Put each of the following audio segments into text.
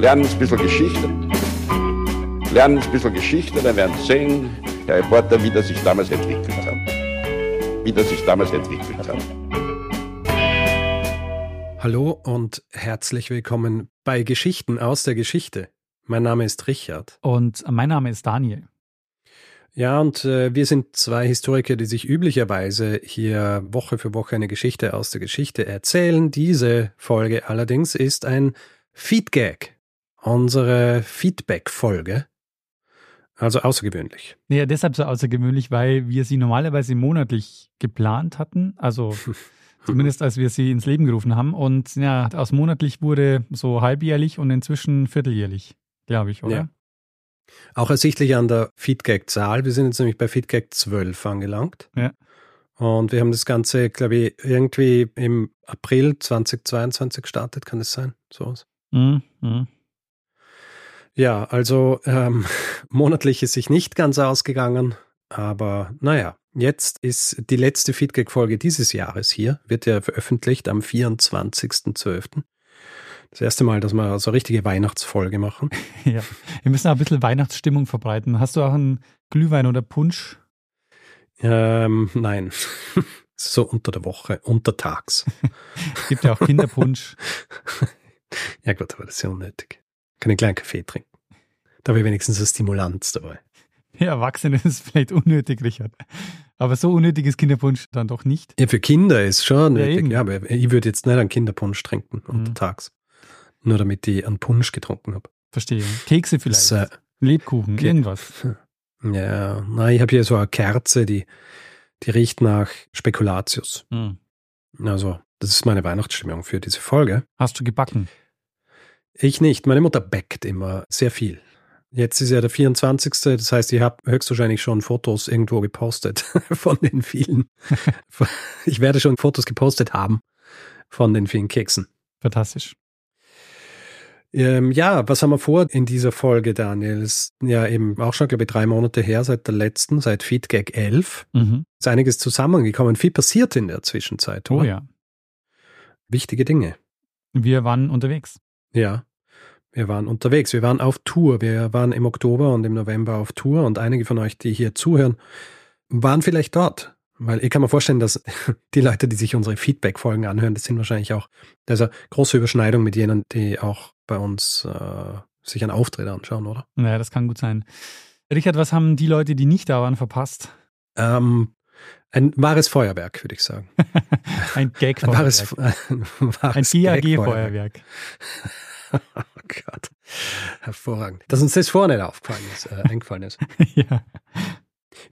lernen ein bisschen Geschichte. Lernen ein bisschen Geschichte, dann werden Sie sehen, Herr Reporter, wie das sich damals entwickelt hat. Wie das sich damals entwickelt hat. Hallo und herzlich willkommen bei Geschichten aus der Geschichte. Mein Name ist Richard. Und mein Name ist Daniel. Ja, und äh, wir sind zwei Historiker, die sich üblicherweise hier Woche für Woche eine Geschichte aus der Geschichte erzählen. Diese Folge allerdings ist ein Feedgag, unsere Feedback-Folge. Also außergewöhnlich. Ja, deshalb so außergewöhnlich, weil wir sie normalerweise monatlich geplant hatten. Also zumindest als wir sie ins Leben gerufen haben. Und ja, aus monatlich wurde so halbjährlich und inzwischen vierteljährlich, glaube ich, oder? Ja. Auch ersichtlich an der Feedgag-Zahl. Wir sind jetzt nämlich bei Feedgag 12 angelangt. Ja. Und wir haben das Ganze, glaube ich, irgendwie im April 2022 gestartet, kann es sein? So was. Mhm. Mhm. Ja, also ähm, monatlich ist sich nicht ganz ausgegangen, aber naja, jetzt ist die letzte Feedback-Folge dieses Jahres hier, wird ja veröffentlicht am 24.12. Das erste Mal, dass wir so eine richtige Weihnachtsfolge machen. ja, wir müssen auch ein bisschen Weihnachtsstimmung verbreiten. Hast du auch einen Glühwein oder Punsch? Ähm, nein. so unter der Woche, untertags. es gibt ja auch Kinderpunsch. Ja gut, aber das ist ja unnötig. Ich kleinen Kaffee trinken. Da ich wenigstens eine Stimulanz dabei. Ja, Erwachsene ist vielleicht unnötig, Richard. Aber so unnötig ist Kinderpunsch dann doch nicht. Ja, für Kinder ist schon nötig. Ja, ja aber ich würde jetzt nicht einen Kinderpunsch trinken mhm. untertags. Nur damit ich einen Punsch getrunken habe. Verstehe. Kekse vielleicht. Das, äh, Lebkuchen, okay. irgendwas. Ja, nein, ich habe hier so eine Kerze, die, die riecht nach Spekulatius. Mhm. Also, das ist meine Weihnachtsstimmung für diese Folge. Hast du gebacken? Ich nicht. Meine Mutter backt immer sehr viel. Jetzt ist ja der 24. Das heißt, ich habe höchstwahrscheinlich schon Fotos irgendwo gepostet von den vielen. ich werde schon Fotos gepostet haben von den vielen Keksen. Fantastisch. Ähm, ja, was haben wir vor in dieser Folge, Daniel? Ist ja eben auch schon, glaube ich, drei Monate her seit der letzten, seit Feedgag 11. Mhm. Ist einiges zusammengekommen. Viel passiert in der Zwischenzeit. Oh oder? Oh ja. Wichtige Dinge. Wir waren unterwegs. Ja. Wir waren unterwegs, wir waren auf Tour. Wir waren im Oktober und im November auf Tour und einige von euch, die hier zuhören, waren vielleicht dort. Weil ich kann mir vorstellen, dass die Leute, die sich unsere Feedback-Folgen anhören, das sind wahrscheinlich auch, da ist eine große Überschneidung mit jenen, die auch bei uns äh, sich einen Auftritt anschauen, oder? Naja, das kann gut sein. Richard, was haben die Leute, die nicht da waren, verpasst? Ähm, ein wahres Feuerwerk, würde ich sagen. ein Gag-Feuerwerk. Ein, wahres, ein GAG-Feuerwerk. oh Gott. Hervorragend. Dass uns das vorne aufgefallen ist, äh, eingefallen ist. ja.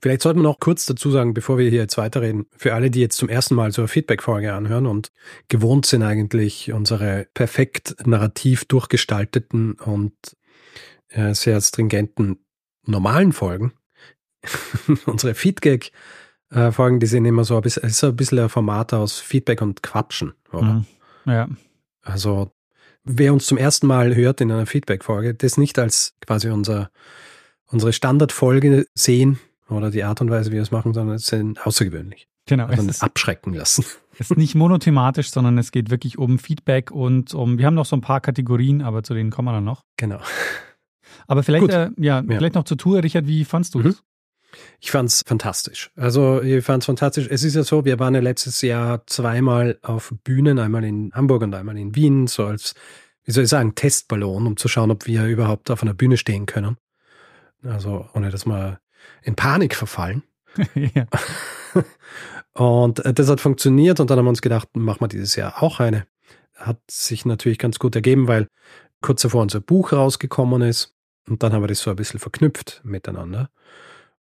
Vielleicht sollten wir noch kurz dazu sagen, bevor wir hier jetzt weiterreden, für alle, die jetzt zum ersten Mal so eine Feedback-Folge anhören und gewohnt sind eigentlich unsere perfekt narrativ durchgestalteten und äh, sehr stringenten normalen Folgen, unsere Feedback-Folgen, die sind immer so ein bisschen, ist ein bisschen ein Format aus Feedback und Quatschen, oder? Mhm. Ja. Also wer uns zum ersten Mal hört in einer Feedback-Folge, das nicht als quasi unser, unsere Standardfolge sehen oder die Art und Weise, wie wir es machen, sondern es sind außergewöhnlich. Genau. Also es ist, abschrecken lassen. Es ist nicht monothematisch, sondern es geht wirklich um Feedback und um, wir haben noch so ein paar Kategorien, aber zu denen kommen wir dann noch. Genau. Aber vielleicht, äh, ja, ja, vielleicht noch zur Tour, Richard, wie fandst du es? Mhm. Ich fand es fantastisch. Also ich fand es fantastisch. Es ist ja so, wir waren ja letztes Jahr zweimal auf Bühnen, einmal in Hamburg und einmal in Wien, so als, wie soll ich sagen, Testballon, um zu schauen, ob wir überhaupt auf einer Bühne stehen können. Also ohne dass wir in Panik verfallen. ja. Und äh, das hat funktioniert und dann haben wir uns gedacht, machen wir dieses Jahr auch eine. Hat sich natürlich ganz gut ergeben, weil kurz davor unser Buch rausgekommen ist und dann haben wir das so ein bisschen verknüpft miteinander.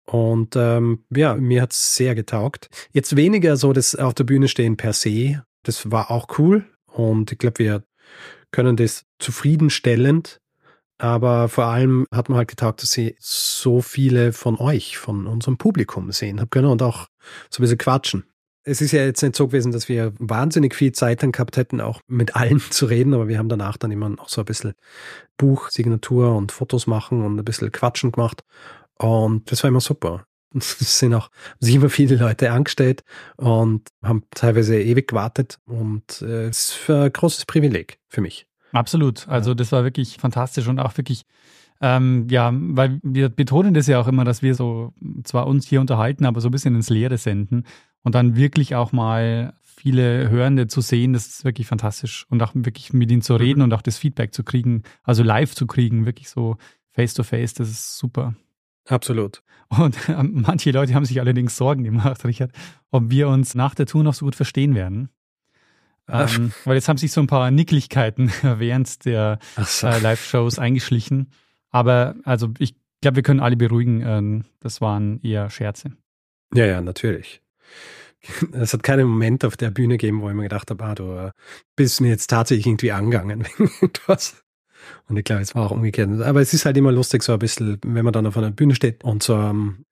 Und ähm, ja, mir hat es sehr getaugt. Jetzt weniger so das auf der Bühne stehen per se. Das war auch cool. Und ich glaube, wir können das zufriedenstellend. Aber vor allem hat man halt getaugt, dass sie so viele von euch, von unserem Publikum sehen haben können und auch so ein bisschen quatschen. Es ist ja jetzt nicht so gewesen, dass wir wahnsinnig viel Zeit dann gehabt hätten, auch mit allen zu reden, aber wir haben danach dann immer noch so ein bisschen Buch, Signatur und Fotos machen und ein bisschen quatschen gemacht. Und das war immer super. Es sind auch sich immer viele Leute angestellt und haben teilweise ewig gewartet. Und äh, es ist ein großes Privileg für mich. Absolut. Also das war wirklich fantastisch und auch wirklich, ähm, ja, weil wir betonen das ja auch immer, dass wir so zwar uns hier unterhalten, aber so ein bisschen ins Leere senden und dann wirklich auch mal viele Hörende zu sehen, das ist wirklich fantastisch und auch wirklich mit ihnen zu reden und auch das Feedback zu kriegen, also live zu kriegen, wirklich so face to face, das ist super. Absolut. Und äh, manche Leute haben sich allerdings Sorgen gemacht, Richard, ob wir uns nach der Tour noch so gut verstehen werden. Ähm, weil jetzt haben sich so ein paar Nicklichkeiten während der so. äh, Live-Shows eingeschlichen. Aber also ich glaube, wir können alle beruhigen, ähm, das waren eher Scherze. Ja, ja, natürlich. Es hat keinen Moment auf der Bühne gegeben, wo ich mir gedacht habe, ah, du äh, bist mir jetzt tatsächlich irgendwie angegangen wegen irgendwas. Und ich glaube, es war auch umgekehrt. Aber es ist halt immer lustig, so ein bisschen, wenn man dann auf einer Bühne steht und so ähm,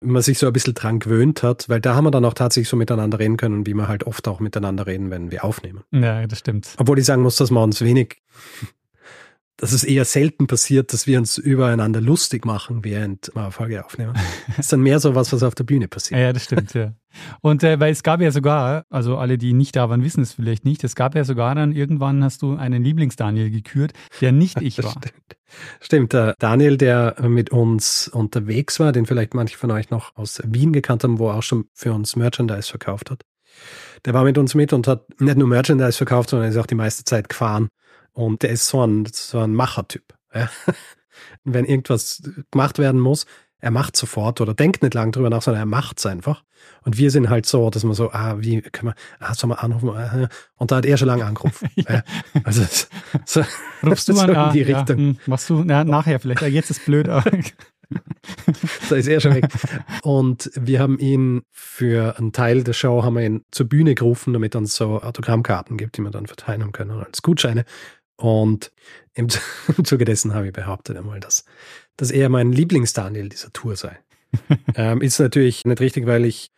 man sich so ein bisschen dran gewöhnt hat, weil da haben wir dann auch tatsächlich so miteinander reden können, wie wir halt oft auch miteinander reden, wenn wir aufnehmen. Ja, das stimmt. Obwohl ich sagen muss, dass wir uns wenig dass es eher selten passiert, dass wir uns übereinander lustig machen, während wir eine Folge aufnehmen. Das ist dann mehr so was, was auf der Bühne passiert. Ja, das stimmt, ja. Und äh, weil es gab ja sogar, also alle, die nicht da waren, wissen es vielleicht nicht, es gab ja sogar dann irgendwann hast du einen Lieblings-Daniel gekürt, der nicht ich war. Stimmt. Stimmt, der Daniel, der mit uns unterwegs war, den vielleicht manche von euch noch aus Wien gekannt haben, wo er auch schon für uns Merchandise verkauft hat. Der war mit uns mit und hat nicht nur Merchandise verkauft, sondern ist auch die meiste Zeit gefahren und der ist so ein, so ein Machertyp. Ja. Wenn irgendwas gemacht werden muss, er macht sofort oder denkt nicht lang drüber nach, sondern er macht es einfach. Und wir sind halt so, dass man so, ah, wie können wir, ah, soll man anrufen? Und da hat er schon lange angerufen. ja. Also so, rufst du mal so in die ja, Richtung. Hm, machst du ja, nachher vielleicht? Jetzt ist blöd. da ist er schon weg. Und wir haben ihn für einen Teil der Show haben wir ihn zur Bühne gerufen, damit er uns so Autogrammkarten gibt, die wir dann verteilen können als Gutscheine. Und im, Zuge dessen habe ich behauptet einmal, dass, dass er mein Lieblings-Daniel dieser Tour sei. ähm, ist natürlich nicht richtig, weil ich,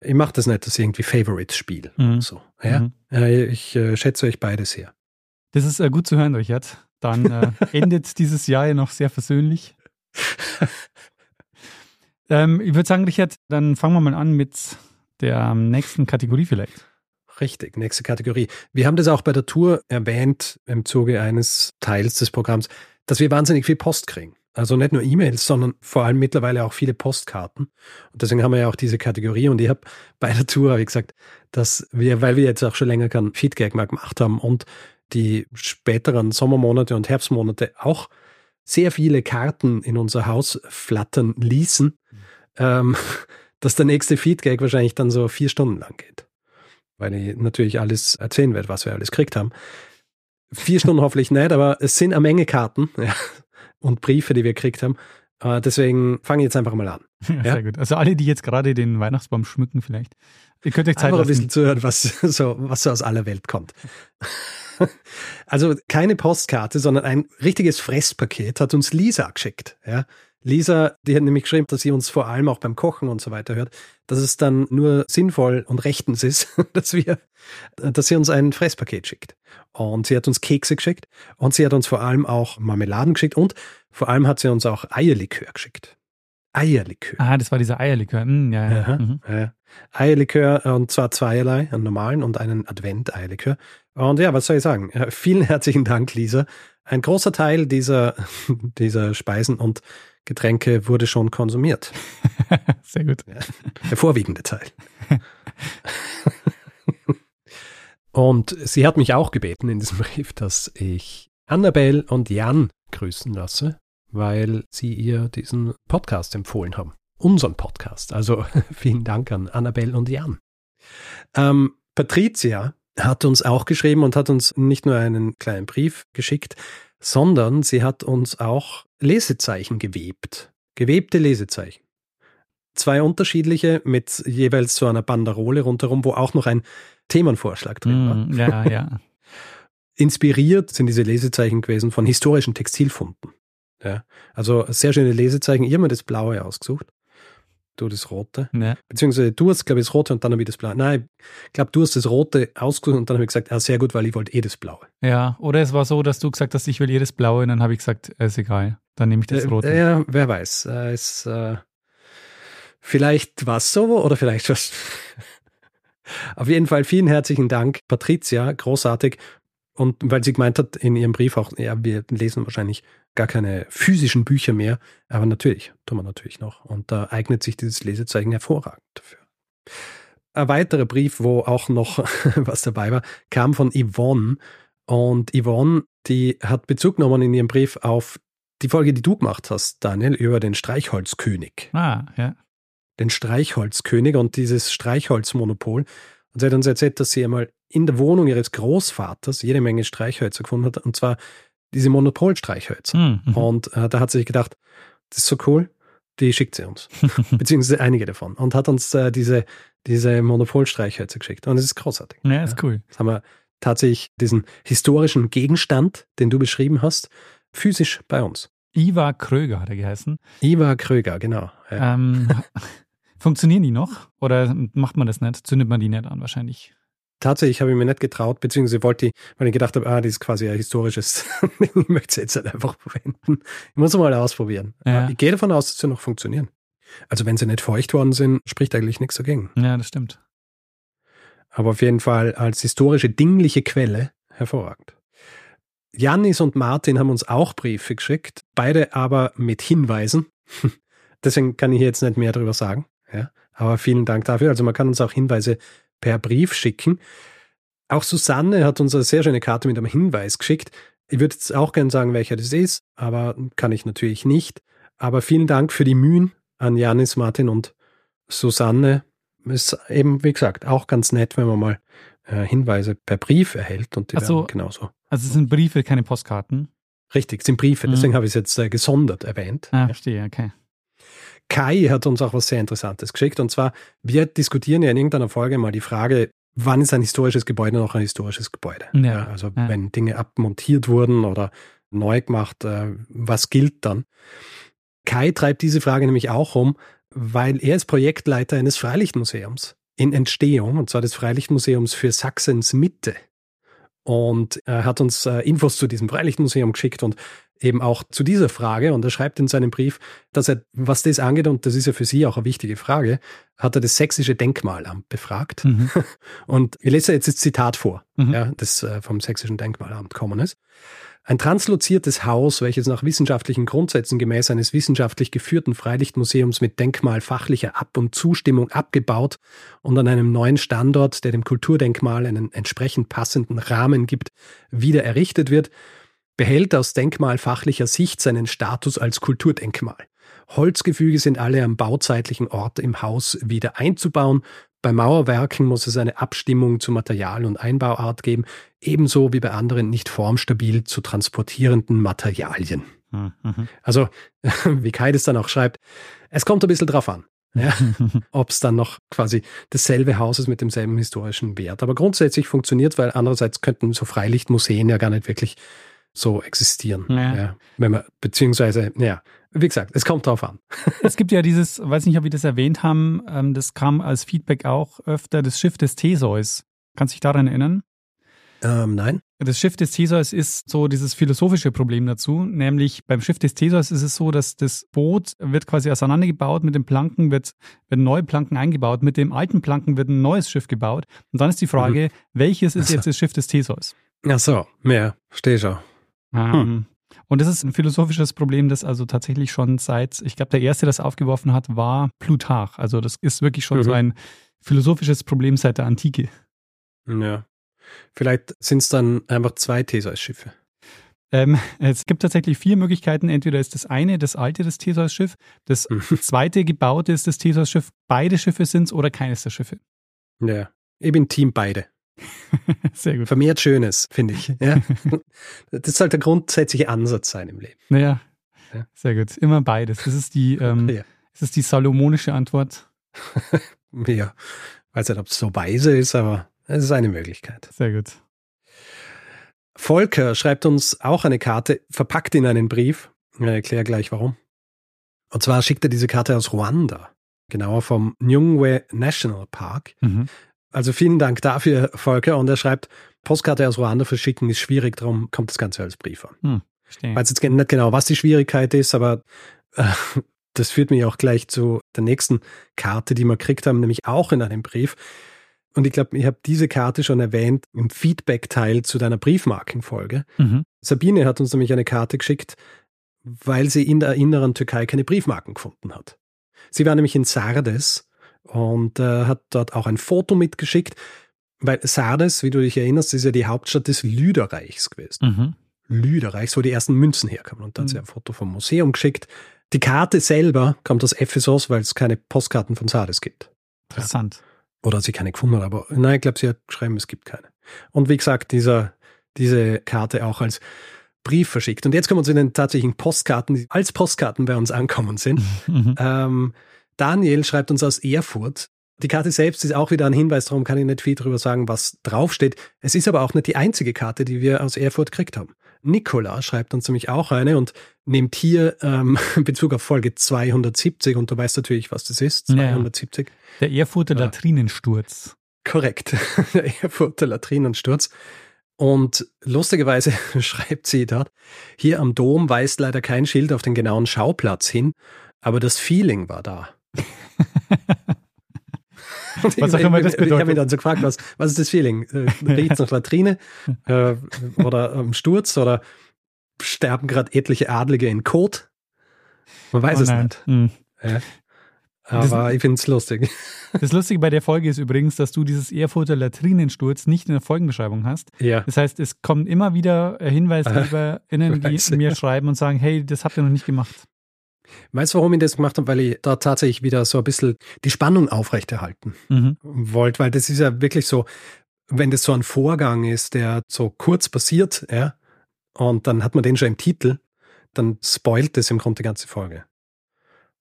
ich mache das nicht, dass ich irgendwie Favorites spiele. Mhm. So, ja? Mhm. Äh, ich äh, schätze euch beide sehr. Das ist äh, gut zu hören, Richard. Dann äh, endet dieses Jahr ja noch sehr versöhnlich. ähm, ich würde sagen, Richard, dann fangen wir mal an mit der nächsten Kategorie vielleicht. Richtig, nächste Kategorie. Wir haben das auch bei der Tour erwähnt im Zuge eines Teils des Programms, dass wir wahnsinnig viel Post kriegen. Also nicht nur E-Mails, sondern vor allem mittlerweile auch viele Postkarten. Und deswegen haben wir ja auch diese Kategorie. Und ich habe bei der Tour, wie gesagt, dass wir, weil wir jetzt auch schon länger keinen Feedback mehr gemacht haben und die späteren Sommermonate und Herbstmonate auch sehr viele Karten in unser Haus flattern ließen, mhm. ähm, dass der nächste Feedback wahrscheinlich dann so vier Stunden lang geht weil ich natürlich alles erzählen werde, was wir alles gekriegt haben. Vier Stunden hoffentlich nicht, aber es sind eine Menge Karten ja, und Briefe, die wir gekriegt haben. Uh, deswegen fange ich jetzt einfach mal an. Ja, sehr gut. Also alle, die jetzt gerade den Weihnachtsbaum schmücken vielleicht. Ihr könnt euch Zeit einfach lassen. ein bisschen zuhören, was so, was so aus aller Welt kommt. also keine Postkarte, sondern ein richtiges Fresspaket hat uns Lisa geschickt. Ja. Lisa, die hat nämlich geschrieben, dass sie uns vor allem auch beim Kochen und so weiter hört, dass es dann nur sinnvoll und rechtens ist, dass wir, dass sie uns ein Fresspaket schickt. Und sie hat uns Kekse geschickt und sie hat uns vor allem auch Marmeladen geschickt und vor allem hat sie uns auch Eierlikör geschickt. Eierlikör. Ah, das war dieser Eierlikör. Mm, ja, ja. mhm. ja. Eierlikör und zwar zweierlei, einen normalen und einen Advent-Eierlikör. Und ja, was soll ich sagen? Vielen herzlichen Dank, Lisa. Ein großer Teil dieser, dieser Speisen und Getränke wurde schon konsumiert. Sehr gut. Ja, der vorwiegende Teil. und sie hat mich auch gebeten in diesem Brief, dass ich Annabelle und Jan grüßen lasse, weil sie ihr diesen Podcast empfohlen haben. Unseren Podcast. Also vielen Dank an Annabelle und Jan. Ähm, Patricia hat uns auch geschrieben und hat uns nicht nur einen kleinen Brief geschickt, sondern sie hat uns auch Lesezeichen gewebt. Gewebte Lesezeichen. Zwei unterschiedliche mit jeweils so einer Banderole rundherum, wo auch noch ein Themenvorschlag drin war. Mm, ja, ja. Inspiriert sind diese Lesezeichen gewesen von historischen Textilfunden. Ja, also sehr schöne Lesezeichen. Ich habe mir das Blaue ausgesucht du das Rote. Ja. Beziehungsweise du hast, glaube ich, das Rote und dann habe ich das Blaue. Nein, ich glaube, du hast das Rote ausgesucht und dann habe ich gesagt, ja, sehr gut, weil ich wollte eh das Blaue. Ja, oder es war so, dass du gesagt hast, ich will eh das Blaue und dann habe ich gesagt, ist egal, dann nehme ich das äh, Rote. Äh, ja, wer weiß. Äh, ist, äh, vielleicht war es so oder vielleicht was. Auf jeden Fall vielen herzlichen Dank, Patricia, großartig. Und weil sie gemeint hat in ihrem Brief auch, ja, wir lesen wahrscheinlich gar keine physischen Bücher mehr, aber natürlich, tun wir natürlich noch. Und da eignet sich dieses Lesezeichen hervorragend dafür. Ein weiterer Brief, wo auch noch was dabei war, kam von Yvonne. Und Yvonne, die hat Bezug genommen in ihrem Brief auf die Folge, die du gemacht hast, Daniel, über den Streichholzkönig. Ah, ja. Den Streichholzkönig und dieses Streichholzmonopol. Und sie hat uns erzählt, dass sie einmal in der Wohnung ihres Großvaters jede Menge Streichhölzer gefunden hat, und zwar diese Monopolstreichhölzer. Mhm. Und äh, da hat sie sich gedacht, das ist so cool, die schickt sie uns. Beziehungsweise einige davon. Und hat uns äh, diese, diese Monopolstreichhölzer geschickt. Und es ist großartig. Ja, ist cool. Jetzt haben wir tatsächlich diesen historischen Gegenstand, den du beschrieben hast, physisch bei uns. Ivar Kröger hat er geheißen. Ivar Kröger, genau. Ja. Ähm, funktionieren die noch? Oder macht man das nicht? Zündet man die nicht an wahrscheinlich? Tatsächlich habe ich mir nicht getraut, beziehungsweise wollte ich, weil ich gedacht habe, ah, das ist quasi ein historisches, ich möchte es jetzt halt einfach verwenden. Ich muss es mal ausprobieren. Ja. Ich gehe davon aus, dass sie noch funktionieren. Also wenn sie nicht feucht worden sind, spricht eigentlich nichts dagegen. Ja, das stimmt. Aber auf jeden Fall als historische dingliche Quelle hervorragend. Janis und Martin haben uns auch Briefe geschickt, beide aber mit Hinweisen. Deswegen kann ich hier jetzt nicht mehr darüber sagen. Ja, aber vielen Dank dafür. Also man kann uns auch Hinweise per Brief schicken. Auch Susanne hat uns eine sehr schöne Karte mit einem Hinweis geschickt. Ich würde jetzt auch gerne sagen, welcher das ist, aber kann ich natürlich nicht. Aber vielen Dank für die Mühen an Janis, Martin und Susanne. Ist eben, wie gesagt, auch ganz nett, wenn man mal äh, Hinweise per Brief erhält und die Ach so. werden genauso. Also es sind Briefe, keine Postkarten. Richtig, es sind Briefe, Mhm. deswegen habe ich es jetzt äh, gesondert erwähnt. Ah, verstehe, okay. Kai hat uns auch was sehr Interessantes geschickt. Und zwar, wir diskutieren ja in irgendeiner Folge mal die Frage, wann ist ein historisches Gebäude noch ein historisches Gebäude? Ja, also ja. wenn Dinge abmontiert wurden oder neu gemacht, äh, was gilt dann? Kai treibt diese Frage nämlich auch um, weil er ist Projektleiter eines Freilichtmuseums in Entstehung, und zwar des Freilichtmuseums für Sachsens Mitte. Und er hat uns äh, Infos zu diesem Freilichtmuseum geschickt und eben auch zu dieser Frage. Und er schreibt in seinem Brief, dass er, was das angeht, und das ist ja für Sie auch eine wichtige Frage, hat er das Sächsische Denkmalamt befragt. Mhm. Und ich lese jetzt das Zitat vor, Mhm. ja, das äh, vom Sächsischen Denkmalamt kommen ist. Ein transloziertes Haus, welches nach wissenschaftlichen Grundsätzen gemäß eines wissenschaftlich geführten Freilichtmuseums mit denkmalfachlicher Ab- und Zustimmung abgebaut und an einem neuen Standort, der dem Kulturdenkmal einen entsprechend passenden Rahmen gibt, wieder errichtet wird, behält aus denkmalfachlicher Sicht seinen Status als Kulturdenkmal. Holzgefüge sind alle am bauzeitlichen Ort im Haus wieder einzubauen. Bei Mauerwerken muss es eine Abstimmung zu Material und Einbauart geben, ebenso wie bei anderen nicht formstabil zu transportierenden Materialien. Mhm. Mhm. Also, wie Kai das dann auch schreibt, es kommt ein bisschen drauf an, ja, ob es dann noch quasi dasselbe Haus ist mit demselben historischen Wert. Aber grundsätzlich funktioniert, weil andererseits könnten so Freilichtmuseen ja gar nicht wirklich so existieren. Ja. wenn man, beziehungsweise, ja, wie gesagt, es kommt drauf an. Es gibt ja dieses, weiß nicht, ob wir das erwähnt haben, ähm, das kam als Feedback auch öfter, das Schiff des Theseus. Kannst du dich daran erinnern? Ähm, nein. Das Schiff des Theseus ist so dieses philosophische Problem dazu, nämlich beim Schiff des Theseus ist es so, dass das Boot wird quasi auseinandergebaut, mit den Planken wird, werden neue Planken eingebaut, mit dem alten Planken wird ein neues Schiff gebaut und dann ist die Frage, welches ist so. jetzt das Schiff des Theseus? Ach so, ja, verstehe schon. Ähm, Und das ist ein philosophisches Problem, das also tatsächlich schon seit, ich glaube, der erste, das aufgeworfen hat, war Plutarch. Also das ist wirklich schon Mhm. so ein philosophisches Problem seit der Antike. Ja. Vielleicht sind es dann einfach zwei Theseus-Schiffe. Ähm, es gibt tatsächlich vier Möglichkeiten. Entweder ist das eine das alte, das Theseus-Schiff, das Mhm. zweite gebaute ist das Theseus-Schiff, beide Schiffe sind es oder keines der Schiffe. Ja. Ich bin Team beide. Sehr gut. Vermehrt Schönes, finde ich. Ja. das sollte der grundsätzliche Ansatz sein im Leben. Naja, Ja. sehr gut. Immer beides. Das ist die, ähm, Ja. das ist die salomonische Antwort. Ja. Weiß nicht, ob es so weise ist, aber es ist eine Möglichkeit. Sehr gut. Volker schreibt uns auch eine Karte, verpackt in einen Brief. Ich erkläre gleich warum. Und zwar schickt er diese Karte aus Ruanda, genauer vom Nyungwe National Park. Mhm. Also vielen Dank dafür, Volker. Und er schreibt, Postkarte aus Ruanda verschicken ist schwierig, darum kommt das Ganze als Brief an. Verstehe. Ich weiß jetzt nicht genau, was die Schwierigkeit ist, aber äh, das führt mich auch gleich zu der nächsten Karte, die wir gekriegt haben, nämlich auch in einem Brief. Und ich glaube, ich habe diese Karte schon erwähnt im Feedback-Teil zu deiner Briefmarkenfolge. Mhm. Sabine hat uns nämlich eine Karte geschickt, weil sie in der inneren Türkei keine Briefmarken gefunden hat. Sie war nämlich in Sardes und äh, hat dort auch ein Foto mitgeschickt, weil Sardes, wie du dich erinnerst, ist ja die Hauptstadt des Lüderreichs gewesen. Mhm. Lüderreichs, wo die ersten Münzen herkamen. Und da hat sie Mhm. ein Foto vom Museum geschickt. Die Karte selber kommt aus Ephesus, weil es keine Postkarten von Sardes gibt. Interessant. Oder sie keine gefunden hat, aber nein, ich glaube, sie hat geschrieben, es gibt keine. Und wie gesagt, dieser, diese Karte auch als Brief verschickt. Und jetzt kommen wir zu den tatsächlichen Postkarten, die als Postkarten bei uns ankommen sind. Mhm. Ähm, Daniel schreibt uns aus Erfurt. Die Karte selbst ist auch wieder ein Hinweis, darum kann ich nicht viel darüber sagen, was draufsteht. Es ist aber auch nicht die einzige Karte, die wir aus Erfurt gekriegt haben. Nikola schreibt uns nämlich auch eine und nimmt hier ähm, Bezug auf Folge 270 und du weißt natürlich, was das ist, Ja, ja. 270. Der Erfurter Ja. Latrinensturz. Korrekt, der Erfurter Latrinensturz. Und lustigerweise schreibt sie dort, hier am Dom weist leider kein Schild auf den genauen Schauplatz hin, aber das Feeling war da. Was auch ich- immer das Ich habe bedeutet. mich dann so gefragt, was, was ist das Feeling? Äh, Riecht nach Latrine äh, oder am Sturz oder sterben gerade etliche Adlige in Kot? Man weiß Oh es nicht. Mhm. Aber ich finde es lustig. Das Lustige bei der Folge ist übrigens, dass du dieses Erfurter Latrinensturz nicht in der Folgenbeschreibung hast. Ja. Das heißt, es kommen immer wieder äh, HinweisgeberInnen, Weiß. die mir schreiben und sagen, hey, das habt ihr noch nicht gemacht. Weißt du, warum ich das gemacht habe? Weil ich da tatsächlich wieder so ein bisschen die Spannung aufrechterhalten Mhm. wollte, weil das ist ja wirklich so, wenn das so ein Vorgang ist, der so kurz passiert, ja, und dann hat man den schon im Titel, dann spoilt das im Grunde die ganze Folge.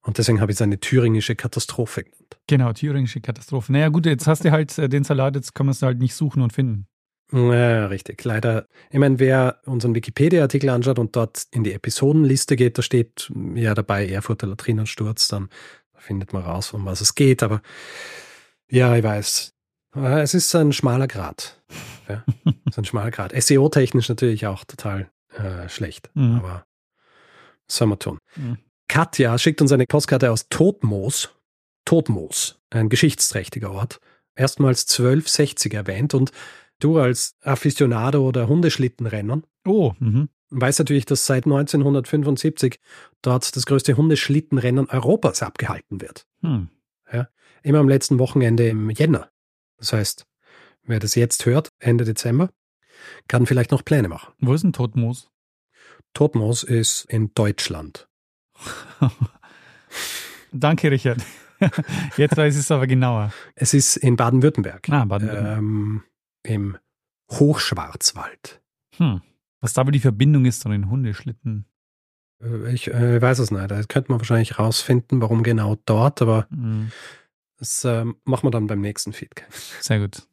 Und deswegen habe ich es eine thüringische Katastrophe genannt. Genau, thüringische Katastrophe. Naja, gut, jetzt hast du halt äh, den Salat, jetzt kann man es halt nicht suchen und finden. Ja, richtig. Leider. Ich meine, wer unseren Wikipedia-Artikel anschaut und dort in die Episodenliste geht, da steht ja dabei Erfurter Latrinensturz, dann findet man raus, um was es geht. Aber ja, ich weiß. Äh, Es ist ein schmaler Grad. Ja, es ist ein schmaler Grad. SEO-technisch natürlich auch total äh, schlecht. Mhm. Aber was soll man tun? Mhm. Katja schickt uns eine Postkarte aus Todmoos. Todmoos, ein geschichtsträchtiger Ort. Erstmals 1260 erwähnt und du als Aficionado oder Hundeschlittenrennern Oh, mhm. weißt natürlich, dass seit 1975 dort das größte Hundeschlittenrennen Europas abgehalten wird. Hm. Immer am letzten Wochenende im Jänner. Das heißt, wer das jetzt hört, Ende Dezember, kann vielleicht noch Pläne machen. Wo ist ein Totmoos? Todmoos ist in Deutschland. Danke, Richard. Jetzt weiß ich es aber genauer. Es ist in Baden-Württemberg. Ah, Baden-Württemberg. ähm, Im Hochschwarzwald. Hm. Was da aber die Verbindung ist zu den Hundeschlitten. Äh, Ich äh, weiß es nicht. Da könnte man wahrscheinlich rausfinden, warum genau dort, aber Hm. das ähm, machen wir dann beim nächsten Feed. Sehr gut.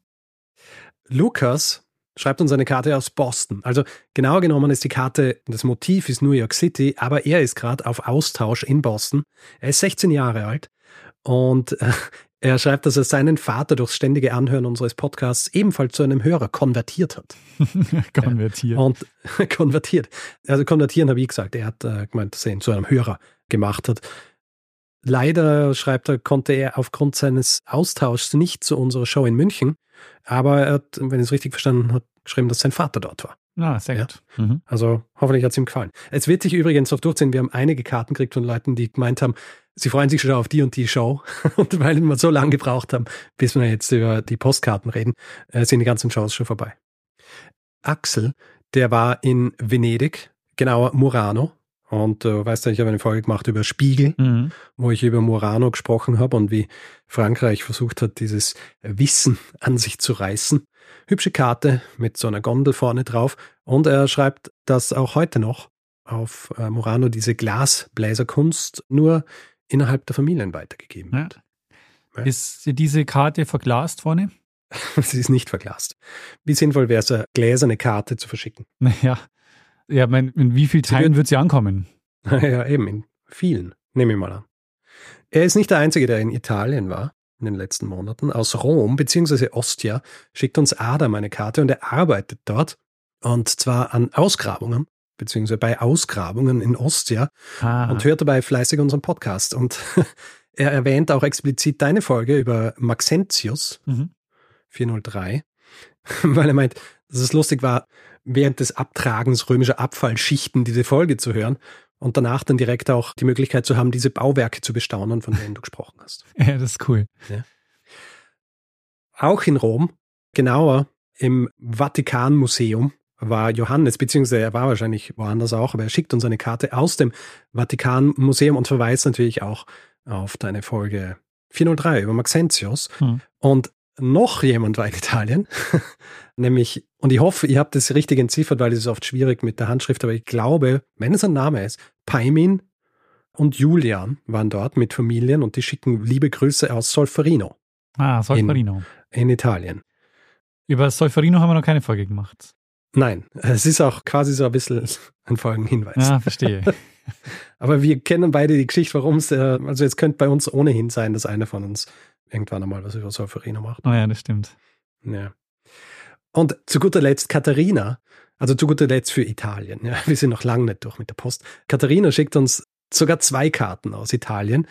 Lukas schreibt uns eine Karte aus Boston. Also genauer genommen ist die Karte, das Motiv ist New York City, aber er ist gerade auf Austausch in Boston. Er ist 16 Jahre alt und äh, er schreibt, dass er seinen Vater durchs ständige Anhören unseres Podcasts ebenfalls zu einem Hörer konvertiert hat. Konvertiert. Und konvertiert. Also konvertieren habe ich gesagt. Er hat äh, gemeint, dass er ihn zu einem Hörer gemacht hat. Leider, schreibt er, konnte er aufgrund seines Austauschs nicht zu unserer Show in München. Aber er hat, wenn ich es richtig verstanden habe, geschrieben, dass sein Vater dort war. Ah, sehr Ja. gut. Mhm. Also hoffentlich hat es ihm gefallen. Es wird sich übrigens auf durchziehen. Wir haben einige Karten gekriegt von Leuten, die gemeint haben, sie freuen sich schon auf die und die Show. Und weil wir so lange gebraucht haben, bis wir jetzt über die Postkarten reden, äh, sind die ganzen Shows schon vorbei. Axel, der war in Venedig, genauer Murano. Und du weißt ja, ich habe eine Folge gemacht über Spiegel, Mhm. wo ich über Murano gesprochen habe und wie Frankreich versucht hat, dieses Wissen an sich zu reißen. Hübsche Karte mit so einer Gondel vorne drauf. Und er schreibt, dass auch heute noch auf äh, Murano diese Glasbläserkunst nur innerhalb der Familien weitergegeben Ja. wird. Ja. Ist diese Karte verglast vorne? Sie ist nicht verglast. Wie sinnvoll wäre es, eine gläserne Karte zu verschicken? Naja. Ja, mein, in wie viel Sie Teilen wird- wird sie ankommen? ja, eben, in vielen, nehme ich mal an. Er ist nicht der Einzige, der in Italien war in den letzten Monaten. Aus Rom bzw. Ostia schickt uns Adam eine Karte und er arbeitet dort. Und zwar an Ausgrabungen, beziehungsweise bei Ausgrabungen in Ostia Ah, und hört dabei fleißig unseren Podcast. Und er erwähnt auch explizit deine Folge über Maxentius. mhm. 403, weil er meint, dass es lustig war, während des Abtragens römischer Abfallschichten diese Folge zu hören und danach dann direkt auch die Möglichkeit zu haben, diese Bauwerke zu bestaunen, von denen du gesprochen hast. Ja, das ist cool. Ja. Auch in Rom, genauer im Vatikanmuseum, war Johannes, beziehungsweise er war wahrscheinlich woanders auch, aber er schickt uns eine Karte aus dem Vatikanmuseum und verweist natürlich auch auf deine Folge 403 über Maxentius. Hm. Und noch jemand war in Italien, nämlich, und ich hoffe, ihr habt das richtig entziffert, weil es ist oft schwierig mit der Handschrift, aber ich glaube, wenn es ein Name ist, Paimin und Julian waren dort mit Familien und die schicken liebe Grüße aus Solferino. Ah, Solferino. In, in Italien. Über Solferino haben wir noch keine Folge gemacht. Nein, es ist auch quasi so ein bisschen ein Folgenhinweis. Ja, verstehe. Aber wir kennen beide die Geschichte, warum es, äh, also jetzt könnte bei uns ohnehin sein, dass einer von uns irgendwann einmal was über Solferino macht. Oh ja, das stimmt. Ja. Und zu guter Letzt Katharina, also zu guter Letzt für Italien. Ja, wir sind noch lange nicht durch mit der Post. Katharina schickt uns sogar zwei Karten aus Italien.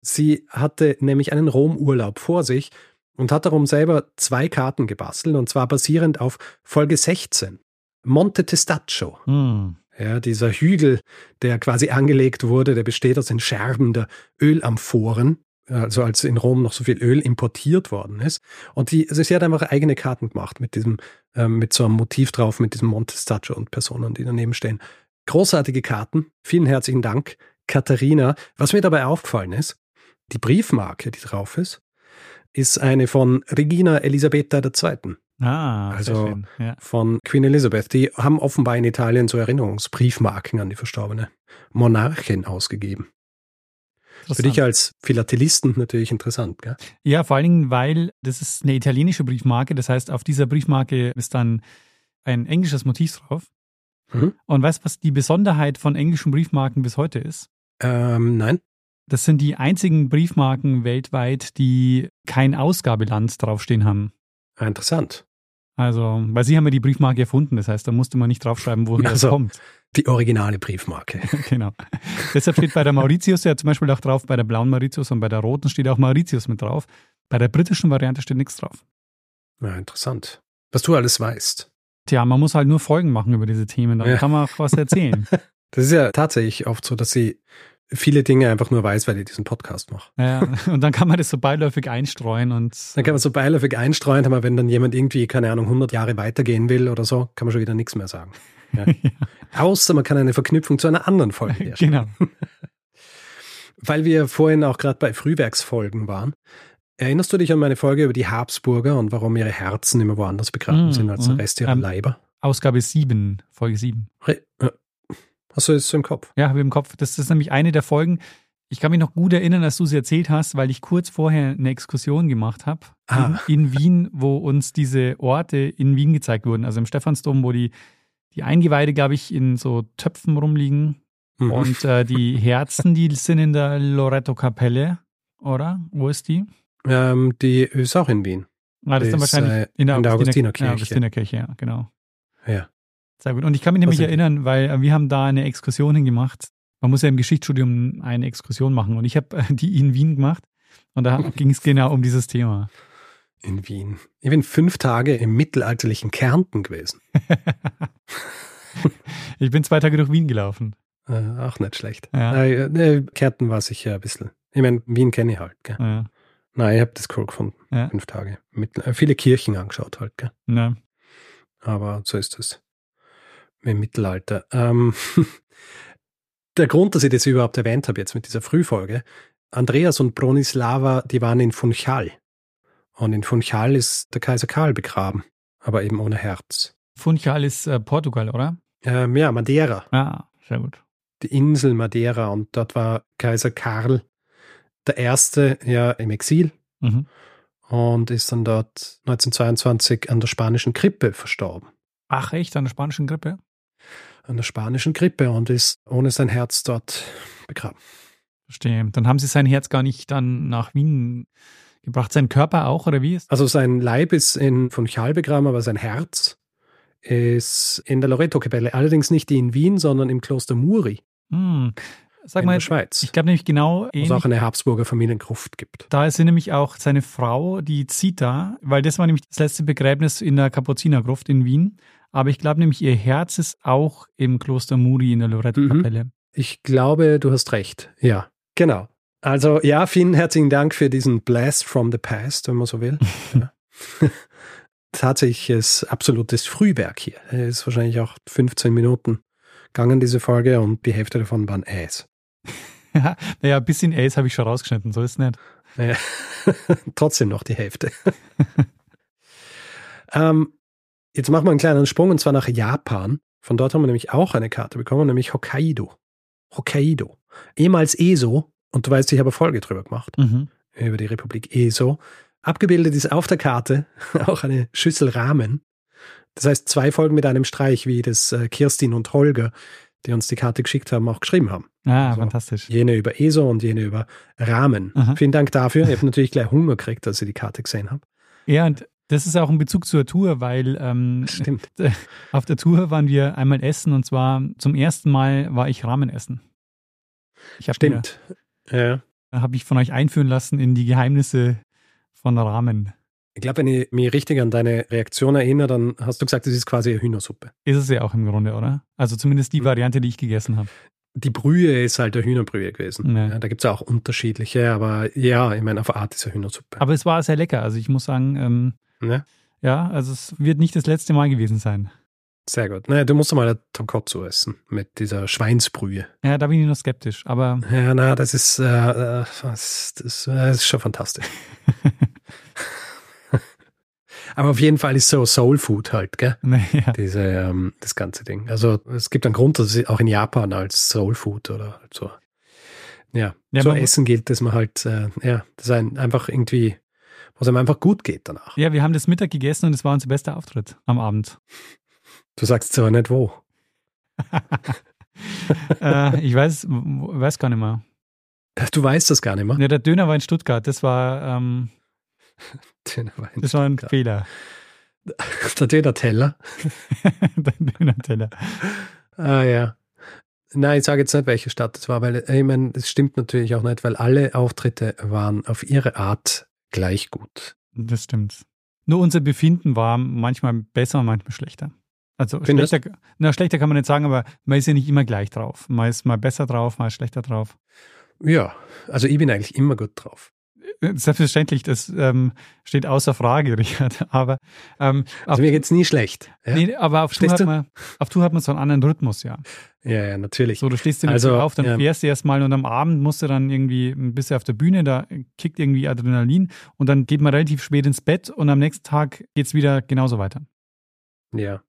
Sie hatte nämlich einen Rom-Urlaub vor sich und hat darum selber zwei Karten gebastelt und zwar basierend auf Folge 16. Monte Testaccio. Hm. Ja, dieser Hügel, der quasi angelegt wurde, der besteht aus den Scherben der Ölamphoren, also als in Rom noch so viel Öl importiert worden ist. Und die, also sie hat einfach eigene Karten gemacht mit diesem, ähm, mit so einem Motiv drauf, mit diesem Montestaccio und Personen, die daneben stehen. Großartige Karten. Vielen herzlichen Dank, Katharina. Was mir dabei aufgefallen ist, die Briefmarke, die drauf ist, ist eine von Regina Elisabetta II. Ah, also ja. von Queen Elizabeth. Die haben offenbar in Italien so Erinnerungsbriefmarken an die verstorbene Monarchin ausgegeben. Für dich als Philatelisten natürlich interessant, gell? Ja, vor allen Dingen, weil das ist eine italienische Briefmarke. Das heißt, auf dieser Briefmarke ist dann ein englisches Motiv drauf. Mhm. Und weißt du, was die Besonderheit von englischen Briefmarken bis heute ist? Ähm, nein. Das sind die einzigen Briefmarken weltweit, die kein Ausgabeland draufstehen haben. Ah, interessant. Also, weil sie haben ja die Briefmarke erfunden, das heißt, da musste man nicht draufschreiben, woher also, es kommt. Die originale Briefmarke. genau. Deshalb steht bei der Mauritius ja zum Beispiel auch drauf, bei der blauen Mauritius und bei der roten steht auch Mauritius mit drauf. Bei der britischen Variante steht nichts drauf. Ja, interessant. Was du alles weißt. Tja, man muss halt nur Folgen machen über diese Themen, dann ja. kann man auch was erzählen. Das ist ja tatsächlich oft so, dass sie viele Dinge einfach nur weiß, weil ich diesen Podcast mache. Ja, und dann kann man das so beiläufig einstreuen und. Dann kann man so beiläufig einstreuen, aber wenn dann jemand irgendwie, keine Ahnung, 100 Jahre weitergehen will oder so, kann man schon wieder nichts mehr sagen. Ja. ja. Außer man kann eine Verknüpfung zu einer anderen Folge herstellen. Genau. weil wir vorhin auch gerade bei Frühwerksfolgen waren. Erinnerst du dich an meine Folge über die Habsburger und warum ihre Herzen immer woanders begraben mm, sind als der mhm. Rest ihrer ähm, Leiber? Ausgabe 7, Folge 7. Hast du das im Kopf? Ja, habe ich im Kopf. Das ist nämlich eine der Folgen. Ich kann mich noch gut erinnern, dass du sie erzählt hast, weil ich kurz vorher eine Exkursion gemacht habe ah. in, in, Wien, wo uns diese Orte in Wien gezeigt wurden. Also im Stephansdom, wo die, die Eingeweide, glaube ich, in so Töpfen rumliegen. Mhm. Und äh, die Herzen, die sind in der Loretto-Kapelle, oder? Wo ist die? Ähm, die ist auch in Wien. Ah, das ist dann wahrscheinlich äh, in der, in der Augustinerkirche. Augustinerkirche, ja, genau. Ja. Sehr gut. Und ich kann mich nämlich erinnern, weil äh, wir haben da eine Exkursion hingemacht. Man muss ja im Geschichtsstudium eine Exkursion machen. Und ich habe äh, die in Wien gemacht. Und da ging es genau um dieses Thema. In Wien. Ich bin fünf Tage im mittelalterlichen Kärnten gewesen. ich bin zwei Tage durch Wien gelaufen. Äh, auch nicht schlecht. Ja. Äh, Kärnten war sicher ein bisschen. Ich meine, Wien kenne ich halt. Gell? Ja. Nein, ich habe das cool gefunden. Ja. Fünf Tage. Mit, äh, viele Kirchen angeschaut halt. Gell? Ja. Aber so ist es im Mittelalter. Ähm, der Grund, dass ich das überhaupt erwähnt habe jetzt mit dieser Frühfolge, Andreas und Bronislava, die waren in Funchal. Und in Funchal ist der Kaiser Karl begraben, aber eben ohne Herz. Funchal ist äh, Portugal, oder? Ähm, ja, Madeira. Ah, sehr gut. Die Insel Madeira und dort war Kaiser Karl der Erste ja im Exil mhm. und ist dann dort 1922 an der spanischen Grippe verstorben. Ach echt, an der spanischen Grippe? An der spanischen Grippe und ist ohne sein Herz dort begraben. Verstehe. Dann haben sie sein Herz gar nicht dann nach Wien gebracht. Sein Körper auch, oder wie ist Also sein Leib ist in Funchal begraben, aber sein Herz ist in der Loreto-Kapelle. Allerdings nicht in Wien, sondern im Kloster Muri. Hm. sag in mal, der Schweiz. ich glaube nämlich genau Wo es auch eine Habsburger Familiengruft gibt. Da ist nämlich auch seine Frau, die Zita, weil das war nämlich das letzte Begräbnis in der Kapuzinergruft in Wien. Aber ich glaube nämlich, ihr Herz ist auch im Kloster Muri in der Lorettenkapelle. Ich glaube, du hast recht. Ja, genau. Also ja, vielen herzlichen Dank für diesen Blast from the Past, wenn man so will. ja. Tatsächliches absolutes Frühwerk hier. Es ist wahrscheinlich auch 15 Minuten gegangen, diese Folge, und die Hälfte davon waren Eis. Ja, naja, ein bisschen Ace habe ich schon rausgeschnitten, so ist es nicht. Naja, trotzdem noch die Hälfte. ähm, jetzt machen wir einen kleinen Sprung und zwar nach Japan. Von dort haben wir nämlich auch eine Karte bekommen, nämlich Hokkaido. Hokkaido. Ehemals ESO, und du weißt, ich habe eine Folge drüber gemacht, Mhm. über die Republik ESO. Abgebildet ist auf der Karte auch eine Schüssel Rahmen. Das heißt, zwei Folgen mit einem Streich, wie das äh, Kirstin und Holger, die uns die Karte geschickt haben, auch geschrieben haben. Ah, Also, fantastisch. Jene über ESO und jene über Rahmen. Aha. Vielen Dank dafür. Ich habe natürlich gleich Hunger gekriegt, als ich die Karte gesehen habe. Ja, und das ist auch ein Bezug zur Tour, weil ähm, Stimmt. auf der Tour waren wir einmal essen und zwar zum ersten Mal war ich Ramen essen. Ich Stimmt. Ja. habe ich von euch einführen lassen in die Geheimnisse von Ramen. Ich glaube, wenn ich mich richtig an deine Reaktion erinnere, dann hast du gesagt, das ist quasi eine Hühnersuppe. Ist es ja auch im Grunde, oder? Also zumindest die Mhm. Variante, die ich gegessen habe. Die Brühe ist halt eine Hühnerbrühe gewesen. Ja. Ja, da gibt es auch unterschiedliche, aber ja, ich meine, auf Art ist eine Hühnersuppe. Aber es war sehr lecker. Also ich muss sagen, ähm, Ne? ja, also es wird nicht das letzte Mal gewesen sein. Sehr gut. Naja, du musst mal ein Tonkotsu essen mit dieser Schweinsbrühe. Ja, da bin ich noch skeptisch. Aber Ja, na, das ist, äh, äh, das, das, äh, das ist schon fantastisch. Aber auf jeden Fall ist so Soul Food halt, gell? naja, Diese, ähm, das ganze Ding. Also es gibt einen Grund, dass es auch in Japan als Soul Food oder halt so. Ja, Ja, so Essen gilt, dass man halt, äh, ja, das ein, einfach irgendwie, wo es einem einfach gut geht danach. ja, wir haben das Mittag gegessen und es war unser bester Auftritt am Abend. Du sagst zwar nicht wo. äh, ich weiß, weiß gar nicht mehr. Du weißt das gar nicht mehr. Ja, der Döner war in Stuttgart. Das war, ähm, Dönerwein. das war ein Stuttgart. Fehler. Der Döner-Teller. der Döner-Teller. Ah ja. Nein, ich sage jetzt nicht, welche Stadt es war, weil äh, ich meine, das stimmt natürlich auch nicht, weil alle Auftritte waren auf ihre Art gleich gut. Das stimmt. Nur unser Befinden war manchmal besser und manchmal schlechter. Also Findest schlechter, na, schlechter kann man nicht sagen, aber man ist ja nicht immer gleich drauf. Man ist mal besser drauf, mal schlechter drauf. Ja, also ich bin eigentlich immer gut drauf. Selbstverständlich, das ähm, steht außer Frage, Richard. Aber, ähm, Also mir geht's nie schlecht. Ja, nee, aber auf, Tour hat man, auf Tour hat man so einen anderen Rhythmus, ja. ja, ja, natürlich. So, du stehst dir Also, also, auf, dann ja. fährst du erstmal und am Abend musst du dann irgendwie ein bisschen auf der Bühne, da kickt irgendwie Adrenalin und dann geht man relativ spät ins Bett und am nächsten Tag geht's wieder genauso weiter. Ja.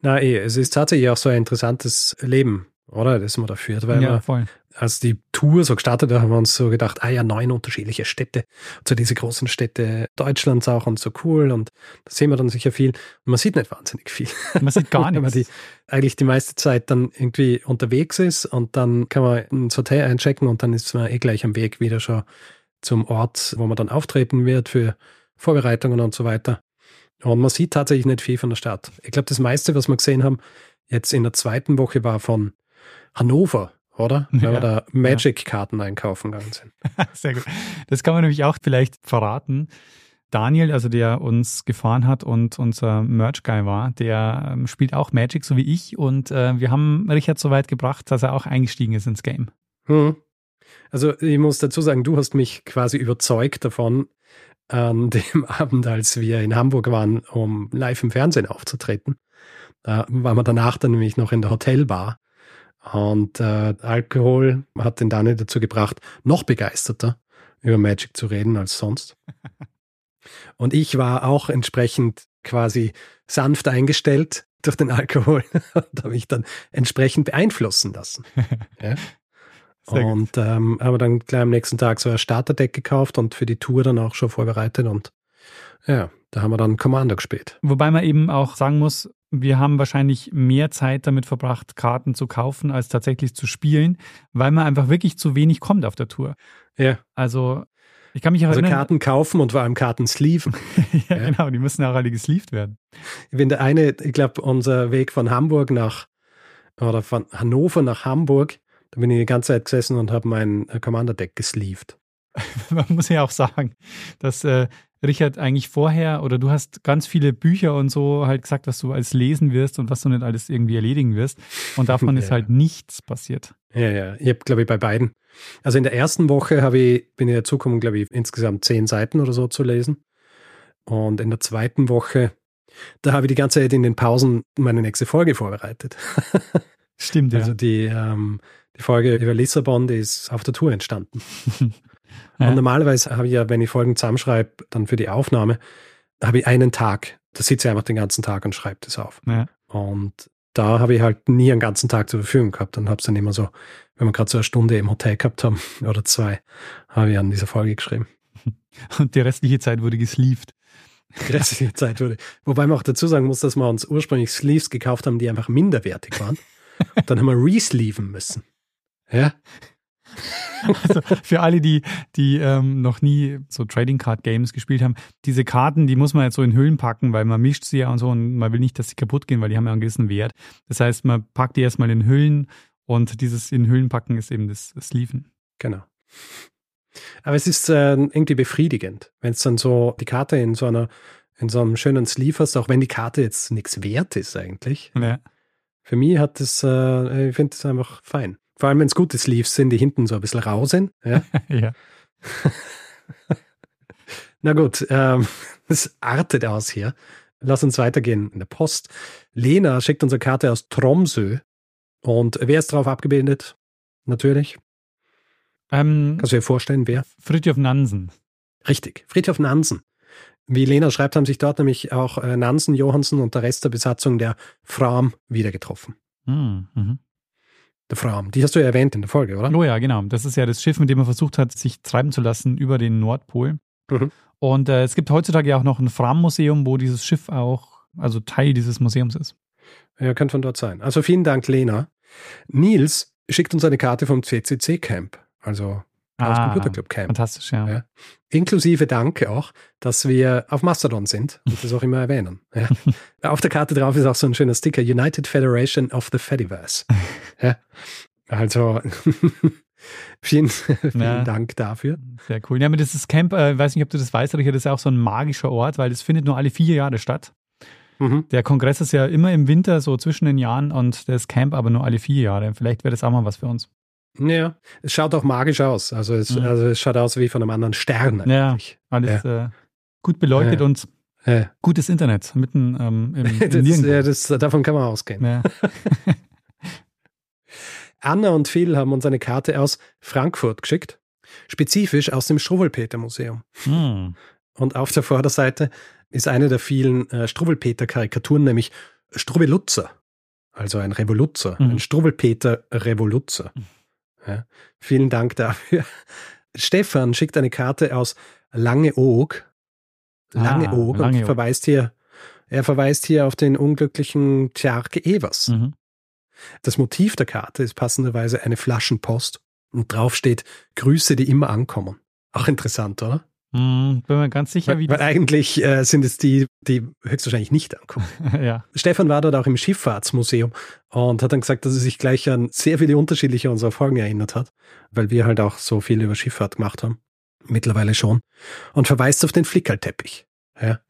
Na eh, es ist tatsächlich auch so ein interessantes Leben, oder? Das man da führt, weil ja, man, voll. Als die Tour so gestartet hat, haben wir uns so gedacht, ah ja, neun unterschiedliche Städte, so diese großen Städte Deutschlands auch und so cool und da sehen wir dann sicher viel. Und man sieht nicht wahnsinnig viel. Man sieht gar Wenn man nichts. die eigentlich die meiste Zeit dann irgendwie unterwegs ist und dann kann man ins Hotel einchecken und dann ist man eh gleich am Weg wieder schon zum Ort, wo man dann auftreten wird für Vorbereitungen und so weiter. Und man sieht tatsächlich nicht viel von der Stadt. Ich glaube, das meiste, was wir gesehen haben, jetzt in der zweiten Woche war von Hannover, oder? Weil Ja. wir da Magic-Karten einkaufen gegangen sind. Sehr gut. Das kann man nämlich auch vielleicht verraten. Daniel, also der uns gefahren hat und unser Merch-Guy war, der ähm, spielt auch Magic, so wie ich. Und äh, wir haben Richard so weit gebracht, dass er auch eingestiegen ist ins Game. Hm. Also ich muss dazu sagen, du hast mich quasi überzeugt davon, an dem Abend, als wir in Hamburg waren, um live im Fernsehen aufzutreten. Da waren wir danach dann nämlich noch in der Hotelbar. Und äh, Alkohol hat den Daniel dazu gebracht, noch begeisterter über Magic zu reden als sonst. Und ich war auch entsprechend quasi sanft eingestellt durch den Alkohol und habe mich dann entsprechend beeinflussen lassen. Ja. Und ähm, haben dann gleich am nächsten Tag so ein Starterdeck gekauft und für die Tour dann auch schon vorbereitet und ja, da haben wir dann Commander gespielt. Wobei man eben auch sagen muss, wir haben wahrscheinlich mehr Zeit damit verbracht, Karten zu kaufen, als tatsächlich zu spielen, weil man einfach wirklich zu wenig kommt auf der Tour. Ja, Also ich kann mich auch also erinnern. Karten kaufen und vor allem Karten sleeven. ja, Ja. genau, die müssen ja auch alle gesleeved werden. Ich bin der eine, ich glaube, unser Weg von Hamburg nach oder von Hannover nach Hamburg, Da bin ich die ganze Zeit gesessen und habe mein äh, Commander-Deck gesleeved. Man muss ja auch sagen, dass äh, Richard eigentlich vorher oder du hast ganz viele Bücher und so halt gesagt, was du alles lesen wirst und was du nicht alles irgendwie erledigen wirst. Und davon ja. ist halt nichts passiert. Ja, ja. Ich habe, glaube ich, bei beiden. Also in der ersten Woche habe ich, bin ich dazu gekommen, glaube ich, insgesamt zehn Seiten oder so zu lesen. Und in der zweiten Woche, da habe ich die ganze Zeit in den Pausen meine nächste Folge vorbereitet. Stimmt, ja. Also die, ähm, die Folge über Lissabon, die ist auf der Tour entstanden. ja. Und normalerweise habe ich ja, wenn ich Folgen zusammenschreibe, dann für die Aufnahme, habe ich einen Tag. Da sitze ich einfach den ganzen Tag und schreibe das auf. Ja. Und da habe ich halt nie einen ganzen Tag zur Verfügung gehabt und habe es dann immer so, wenn wir gerade so eine Stunde im Hotel gehabt haben oder zwei, habe ich an dieser Folge geschrieben. Und die restliche Zeit wurde gesleeved. Die restliche Zeit wurde. Wobei man auch dazu sagen muss, dass wir uns ursprünglich Sleeves gekauft haben, die einfach minderwertig waren. dann haben wir resleeven müssen. Ja. Also für alle, die, die ähm, noch nie so Trading Card Games gespielt haben, diese Karten, die muss man jetzt so in Hüllen packen, weil man mischt sie ja und so und man will nicht, dass sie kaputt gehen, weil die haben ja einen gewissen Wert. Das heißt, man packt die erstmal in Hüllen und dieses in Hüllen packen ist eben das, Sleeven. Genau. Aber es ist äh, irgendwie befriedigend, wenn es dann so die Karte in so einer in so einem schönen Sleeve hast, auch wenn die Karte jetzt nichts wert ist eigentlich. Ja. Für mich hat das, äh, ich finde das einfach fein. Vor allem, wenn es gute Sleeves sind, die hinten so ein bisschen rau sind. Ja. ja. Na gut, ähm, es artet aus hier. Lass uns weitergehen in der Post. Lena schickt unsere Karte aus Tromsø. Und wer ist drauf abgebildet? Natürlich. Ähm, Kannst du dir vorstellen, wer? Fritjof Nansen. Richtig, Fritjof Nansen. Wie Lena schreibt, haben sich dort nämlich auch äh, Nansen, Johansen und der Rest der Besatzung der Fram wieder getroffen. Mhm. Der Fram, die hast du ja erwähnt in der Folge, oder? Oh ja, genau. Das ist ja das Schiff, mit dem er versucht hat, sich treiben zu lassen über den Nordpol. Mhm. Und äh, es gibt heutzutage ja auch noch ein Fram-Museum, wo dieses Schiff auch, also Teil dieses Museums ist. Ja, könnte von dort sein. Also vielen Dank, Lena. Nils schickt uns eine Karte vom CCC-Camp. Also Ah, Computer Camp. Fantastisch, ja. ja. Inklusive Danke auch, dass wir auf Mastodon sind und das auch immer erwähnen. Ja. auf der Karte drauf ist auch so ein schöner Sticker, United Federation of the Fediverse. ja. Also vielen, vielen ja. Dank dafür. Sehr cool. Ja, aber ist Camp, äh, weiß nicht, ob du das weißt, aber das ist auch so ein magischer Ort, weil das findet nur alle vier Jahre statt. Mhm. Der Kongress ist ja immer im Winter, so zwischen den Jahren, und das Camp aber nur alle vier Jahre. Vielleicht wäre das auch mal was für uns. Ja, es schaut auch magisch aus. Also es, mhm. also es schaut aus wie von einem anderen Stern eigentlich. Ja, alles ja. Äh, gut beleuchtet ja. und ja. gutes Internet mitten ähm, im, im das, ja, das, davon kann man ausgehen. Ja. Anna und Phil haben uns eine Karte aus Frankfurt geschickt, spezifisch aus dem Struwwelpeter-Museum. Mhm. Und auf der Vorderseite ist eine der vielen äh, Struwwelpeter-Karikaturen, nämlich Struwelutzer. Also ein Revoluzzer, mhm. ein Struwwelpeter-Revoluzzer. Mhm. Ja, vielen Dank dafür. Stefan schickt eine Karte aus Langeoog. Langeoog ah, Lange und verweist hier, er verweist hier auf den unglücklichen Tjarke Evers. Mhm. Das Motiv der Karte ist passenderweise eine Flaschenpost und drauf steht Grüße, die immer ankommen. Auch interessant, oder? Hm, bin mir ganz sicher, wie weil, weil eigentlich äh, sind es die, die höchstwahrscheinlich nicht ankommen. ja. Stefan war dort auch im Schifffahrtsmuseum und hat dann gesagt, dass er sich gleich an sehr viele unterschiedliche unserer Folgen erinnert hat, weil wir halt auch so viel über Schifffahrt gemacht haben. Mittlerweile schon. Und verweist auf den Flickerlteppich. Ja.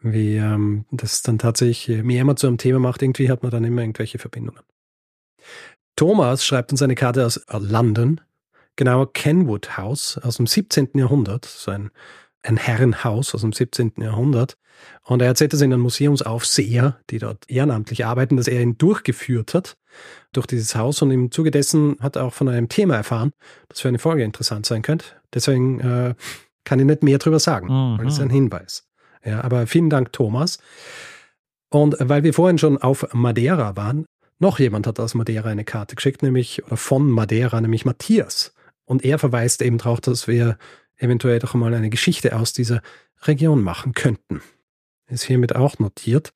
Wie ähm, das dann tatsächlich, je mehr man zu einem Thema macht, irgendwie hat man dann immer irgendwelche Verbindungen. Thomas schreibt uns eine Karte aus London genauer Kenwood House aus dem 17. Jahrhundert, so ein, ein Herrenhaus aus dem 17. Jahrhundert. Und er erzählt, dass er einen Museumsaufseher, die dort ehrenamtlich arbeiten, dass er ihn durchgeführt hat durch dieses Haus und im Zuge dessen hat er auch von einem Thema erfahren, das für eine Folge interessant sein könnte. Deswegen äh, kann ich nicht mehr drüber sagen, mhm. weil es ein Hinweis. Ja, aber vielen Dank, Thomas. Und weil wir vorhin schon auf Madeira waren, noch jemand hat aus Madeira eine Karte geschickt, nämlich, oder von Madeira, nämlich Matthias. Und er verweist eben darauf, dass wir eventuell doch mal eine Geschichte aus dieser Region machen könnten. Ist hiermit auch notiert.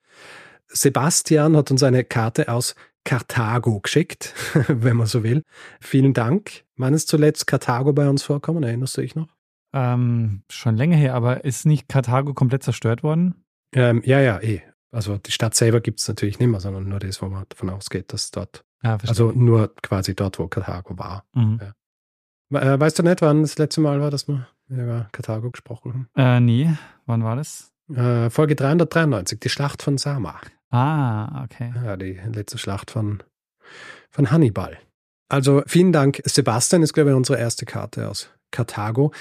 Sebastian hat uns eine Karte aus Karthago geschickt, wenn man so will. Vielen Dank. Wann ist zuletzt Karthago bei uns vorkommen? Erinnerst du dich noch? Ähm, schon länger her, aber ist nicht Karthago komplett zerstört worden? Ähm, ja, ja, eh. Also die Stadt selber gibt es natürlich nicht mehr, sondern nur das, wo man davon ausgeht, dass dort Ja, Also nur quasi dort, wo Karthago war. Mhm. Äh, Weißt du nicht, wann das letzte Mal war, dass wir über Karthago gesprochen Äh, nee, wann war das? haben? Äh, Folge 393, die Schlacht von Sama. Ah, okay. Ja, die letzte Schlacht von, von Hannibal. Also vielen Dank. Sebastian ist, glaube ich, unsere erste Karte aus Karthago.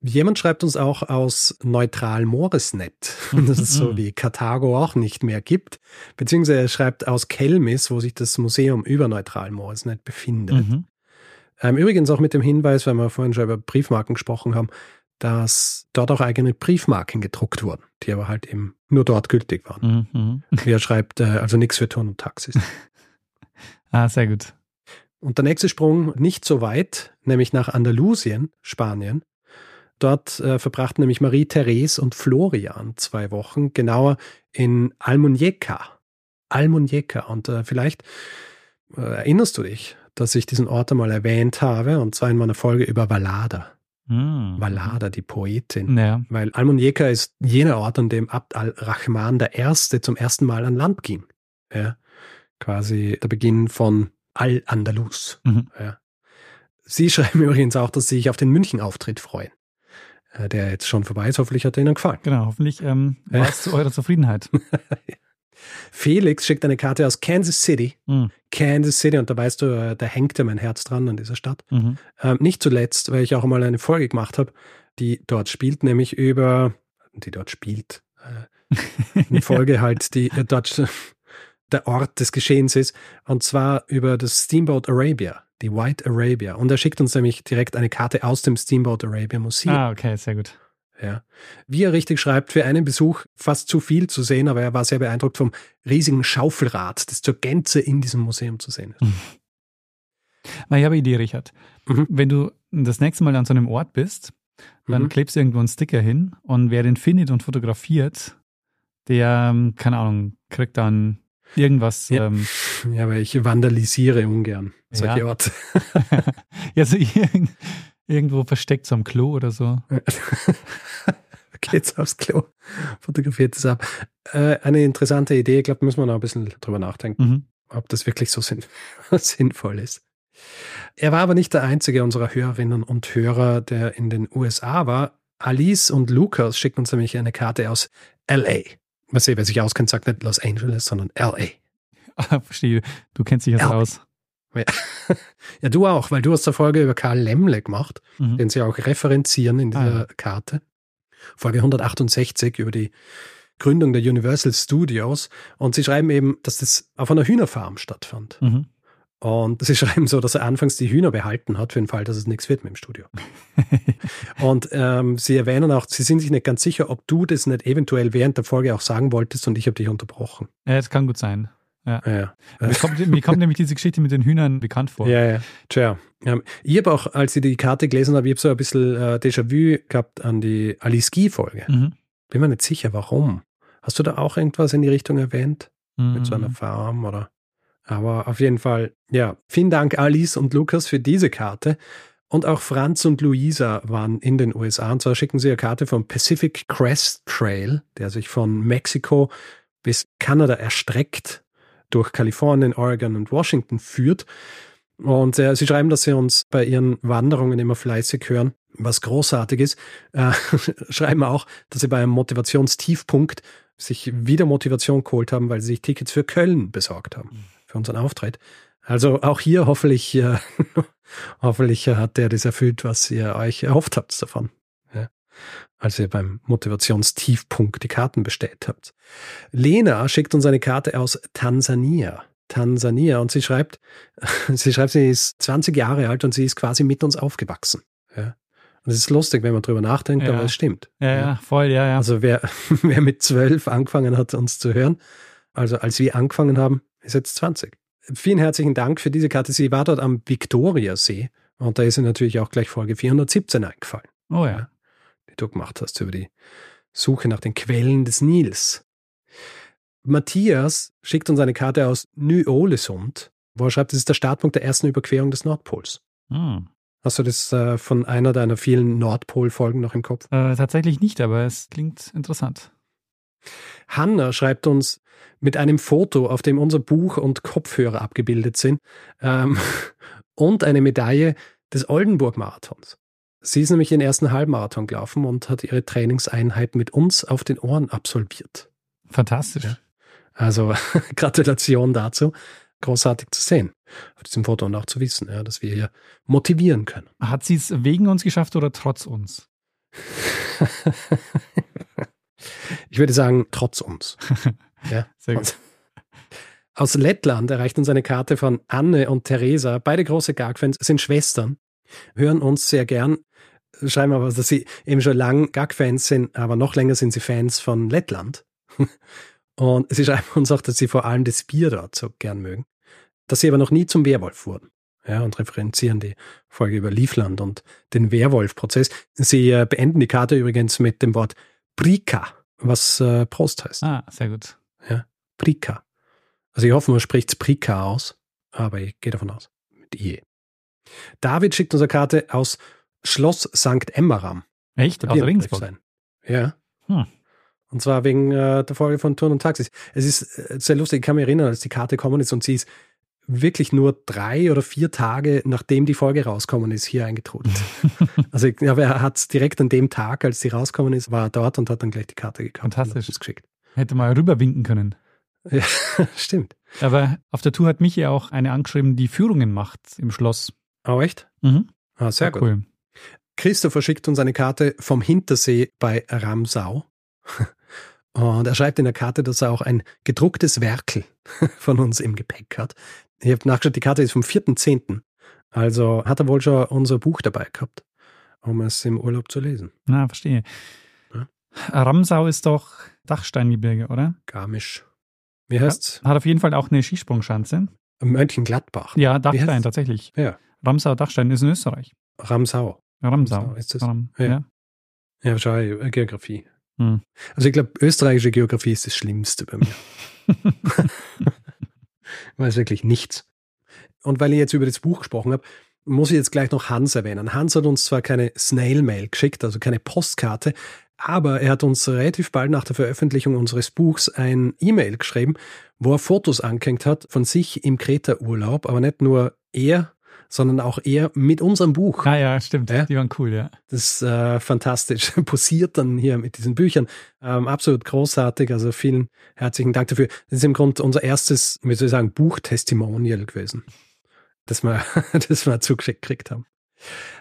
Jemand schreibt uns auch aus Neutral Moresnet, dass es so wie Karthago auch nicht mehr gibt. Beziehungsweise er schreibt aus Kelmis, wo sich das Museum über Neutral Moresnet befindet. Mhm. Ähm, übrigens auch mit dem Hinweis, weil wir vorhin schon über Briefmarken gesprochen haben, dass dort auch eigene Briefmarken gedruckt wurden, die aber halt eben nur dort gültig waren. Mhm. Mhm. Wie er schreibt, äh, also nichts für Turn und Taxis. Ah, sehr gut. Und der nächste Sprung nicht so weit, nämlich nach Andalusien, Spanien. Dort äh, verbrachten nämlich Marie-Therese und Florian zwei Wochen, genauer in Almuñeca. Almuñeca. Und äh, vielleicht äh, erinnerst du dich, dass ich diesen Ort einmal erwähnt habe, und zwar in meiner Folge über Valada. Mhm. Valada, die Poetin. Ja. Weil Almuñeca ist jener Ort, an dem Abd al-Rahman I. zum ersten Mal an Land ging. Ja, quasi der Beginn von Al-Andalus. Mhm. Ja. Sie schreiben übrigens auch, dass sie sich auf den München-Auftritt freuen. Äh, Der jetzt schon vorbei ist. Hoffentlich hat er Ihnen gefallen. Genau, hoffentlich ähm, Ja. war es zu eurer Zufriedenheit. Felix schickt eine Karte aus Kansas City. Mhm. Kansas City, und da weißt du, äh, da hängt ja mein Herz dran an dieser Stadt. Mhm. Ähm, nicht zuletzt, weil ich auch einmal eine Folge gemacht habe, die dort spielt, nämlich über, die dort spielt, äh, eine Folge halt, die äh, dort der Ort des Geschehens ist, und zwar über das Steamboat Arabia, die White Arabia. Und er schickt uns nämlich direkt eine Karte aus dem Steamboat Arabia Museum. Ah, okay, sehr gut. Ja. Wie er richtig schreibt, für einen Besuch fast zu viel zu sehen, aber er war sehr beeindruckt vom riesigen Schaufelrad, das zur Gänze in diesem Museum zu sehen ist. Na, ich habe eine Idee, Richard. Mhm. Wenn du das nächste Mal an so einem Ort bist, dann Mhm. klebst du irgendwo einen Sticker hin und wer den findet und fotografiert, der, ähm, keine Ahnung, kriegt dann irgendwas. Ja. Ähm, Ja, weil ich vandalisiere ungern solche Ja. Orte. ja, so irgend, irgendwo versteckt so am Klo oder so. Geht's aufs Klo, fotografiert es ab. Äh, eine interessante Idee, ich glaube, müssen wir noch ein bisschen drüber nachdenken, Mhm. ob das wirklich so sinn sinnvoll ist. Er war aber nicht der einzige unserer Hörerinnen und Hörer, der in den USA war. Alice und Lukas schicken uns nämlich eine Karte aus LA. Was wer sich auskennt, sagt nicht Los Angeles, sondern LA. Ah, verstehe. Du kennst dich jetzt Ja. aus. Ja, du auch, weil du hast eine Folge über Karl Lemle gemacht, Mhm. den sie auch referenzieren in dieser Ah, ja. Karte. Folge 168 über die Gründung der Universal Studios. Und sie schreiben eben, dass das auf einer Hühnerfarm stattfand. Mhm. Und sie schreiben so, dass er anfangs die Hühner behalten hat, für den Fall, dass es nichts wird mit dem Studio. und ähm, sie erwähnen auch, sie sind sich nicht ganz sicher, ob du das nicht eventuell während der Folge auch sagen wolltest und ich habe dich unterbrochen. Ja, das kann gut sein. Ja, ja. Mir kommt, mir kommt nämlich diese Geschichte mit den Hühnern bekannt vor. Ja, ja. Tja. Ich habe auch, als ich die Karte gelesen habe, ich habe so ein bisschen äh, Déjà-vu gehabt an die Alice Guy-Folge. Mhm. Bin mir nicht sicher, warum. Hast du da auch irgendwas in die Richtung erwähnt? Mit so einer Mhm. Farm oder? Aber auf jeden Fall, ja. Vielen Dank, Alice und Lukas, für diese Karte. Und auch Franz und Luisa waren in den USA. Und zwar schicken sie eine Karte vom Pacific Crest Trail, der sich von Mexiko bis Kanada erstreckt, durch Kalifornien, Oregon und Washington führt. Und äh, sie schreiben, dass sie uns bei ihren Wanderungen immer fleißig hören, was großartig ist. Äh, schreiben auch, dass sie bei einem Motivationstiefpunkt sich wieder Motivation geholt haben, weil sie sich Tickets für Köln besorgt haben, für unseren Auftritt. Also auch hier hoffentlich, äh, hoffentlich hat der das erfüllt, was ihr euch erhofft habt davon. Als ihr beim Motivationstiefpunkt die Karten bestellt habt. Lena schickt uns eine Karte aus Tansania. Tansania und sie schreibt, sie schreibt, sie ist 20 Jahre alt und sie ist quasi mit uns aufgewachsen. Ja. Und es ist lustig, wenn man drüber nachdenkt, Ja. aber es stimmt. Ja, ja, voll, ja, ja. Also wer, wer mit zwölf angefangen hat, uns zu hören, also als wir angefangen haben, ist jetzt 20. Vielen herzlichen Dank für diese Karte. Sie war dort am Viktoriasee und da ist ihr natürlich auch gleich Folge 417 eingefallen, oh ja. Die du gemacht hast über die Suche nach den Quellen des Nils. Matthias schickt uns eine Karte aus Ny-Ålesund, wo er schreibt, das ist der Startpunkt der ersten Überquerung des Nordpols. Hm. Hast du das äh, von einer deiner vielen Nordpol-Folgen noch im Kopf? Äh, tatsächlich nicht, aber es klingt interessant. Hanna schreibt uns mit einem Foto, auf dem unser Buch und Kopfhörer abgebildet sind ähm, und eine Medaille des Oldenburg-Marathons. Sie ist nämlich den ersten Halbmarathon gelaufen und hat ihre Trainingseinheit mit uns auf den Ohren absolviert. Fantastisch. Ja. Also Gratulation dazu. Großartig zu sehen auf diesem Foto und auch zu wissen, ja, dass wir hier motivieren können. Hat sie es wegen uns geschafft oder trotz uns? ich würde sagen, trotz uns. ja. Sehr gut. Aus Lettland erreicht uns eine Karte von Anne und Theresa. Beide große Gag-Fans sind Schwestern, hören uns sehr gern, schreiben aber, dass sie eben schon lang Gag-Fans sind, aber noch länger sind sie Fans von Lettland. Und sie schreiben uns auch, dass sie vor allem das Bier dort so gern mögen, dass sie aber noch nie zum Werwolf wurden. Ja, und referenzieren die Folge über Liefland und den Werwolf-Prozess. Sie äh, beenden die Karte übrigens mit dem Wort Prika, was äh, Prost heißt. Ah, sehr gut. Ja, Prika. Also ich hoffe, man spricht Prika aus, aber ich gehe davon aus. Mit IE. David schickt unsere Karte aus Schloss St. Emmeram. Echt? Aus Regensburg? Sein. Ja. Hm. Und zwar wegen äh, der Folge von Turn und Taxis. Es ist äh, sehr lustig, ich kann mich erinnern, als die Karte gekommen ist und sie ist wirklich nur drei oder vier Tage, nachdem die Folge rauskommen ist, hier eingetrudelt. also ich glaube, er hat direkt an dem Tag, als sie rauskommen ist, war er dort und hat dann gleich die Karte gekauft. Fantastisch. geschickt. Hätte mal rüberwinken können. Ja, stimmt. Aber auf der Tour hat mich ja auch eine angeschrieben, die Führungen macht im Schloss. Oh, echt? Mhm. Ah, sehr gut. Cool. Christopher schickt uns eine Karte vom Hintersee bei Ramsau. Und er schreibt in der Karte, dass er auch ein gedrucktes Werkel von uns im Gepäck hat. Ich habe nachgeschaut, die Karte ist vom 4.10. Also hat er wohl schon unser Buch dabei gehabt, um es im Urlaub zu lesen. Na, verstehe. Ja. Ramsau ist doch Dachsteingebirge, oder? Garmisch. Wie heißt's? Hat auf jeden Fall auch eine Skisprungschanze. Mönchengladbach. Ja, Dachstein tatsächlich. Ja. Ramsau Dachstein ist in Österreich. Ramsau. Ramsau. Ramsau ist das. Ram, ja. ja. Ja, schau, Geografie. Hm. Also ich glaube, österreichische Geografie ist das Schlimmste bei mir. ich weiß wirklich nichts. Und weil ich jetzt über das Buch gesprochen habe, muss ich jetzt gleich noch Hans erwähnen. Hans hat uns zwar keine Snail-Mail geschickt, also keine Postkarte, aber er hat uns relativ bald nach der Veröffentlichung unseres Buchs ein E-Mail geschrieben, wo er Fotos angehängt hat von sich im Kreta-Urlaub, aber nicht nur er, sondern auch er mit unserem Buch. Ah ja, stimmt. Ja? Die waren cool, ja. Das ist äh, fantastisch. Posiert dann hier mit diesen Büchern. Ähm, absolut großartig. Also vielen herzlichen Dank dafür. Das ist im Grunde unser erstes, wie soll ich sagen, Buchtestimonial gewesen, das wir, das wir zugeschickt gekriegt haben.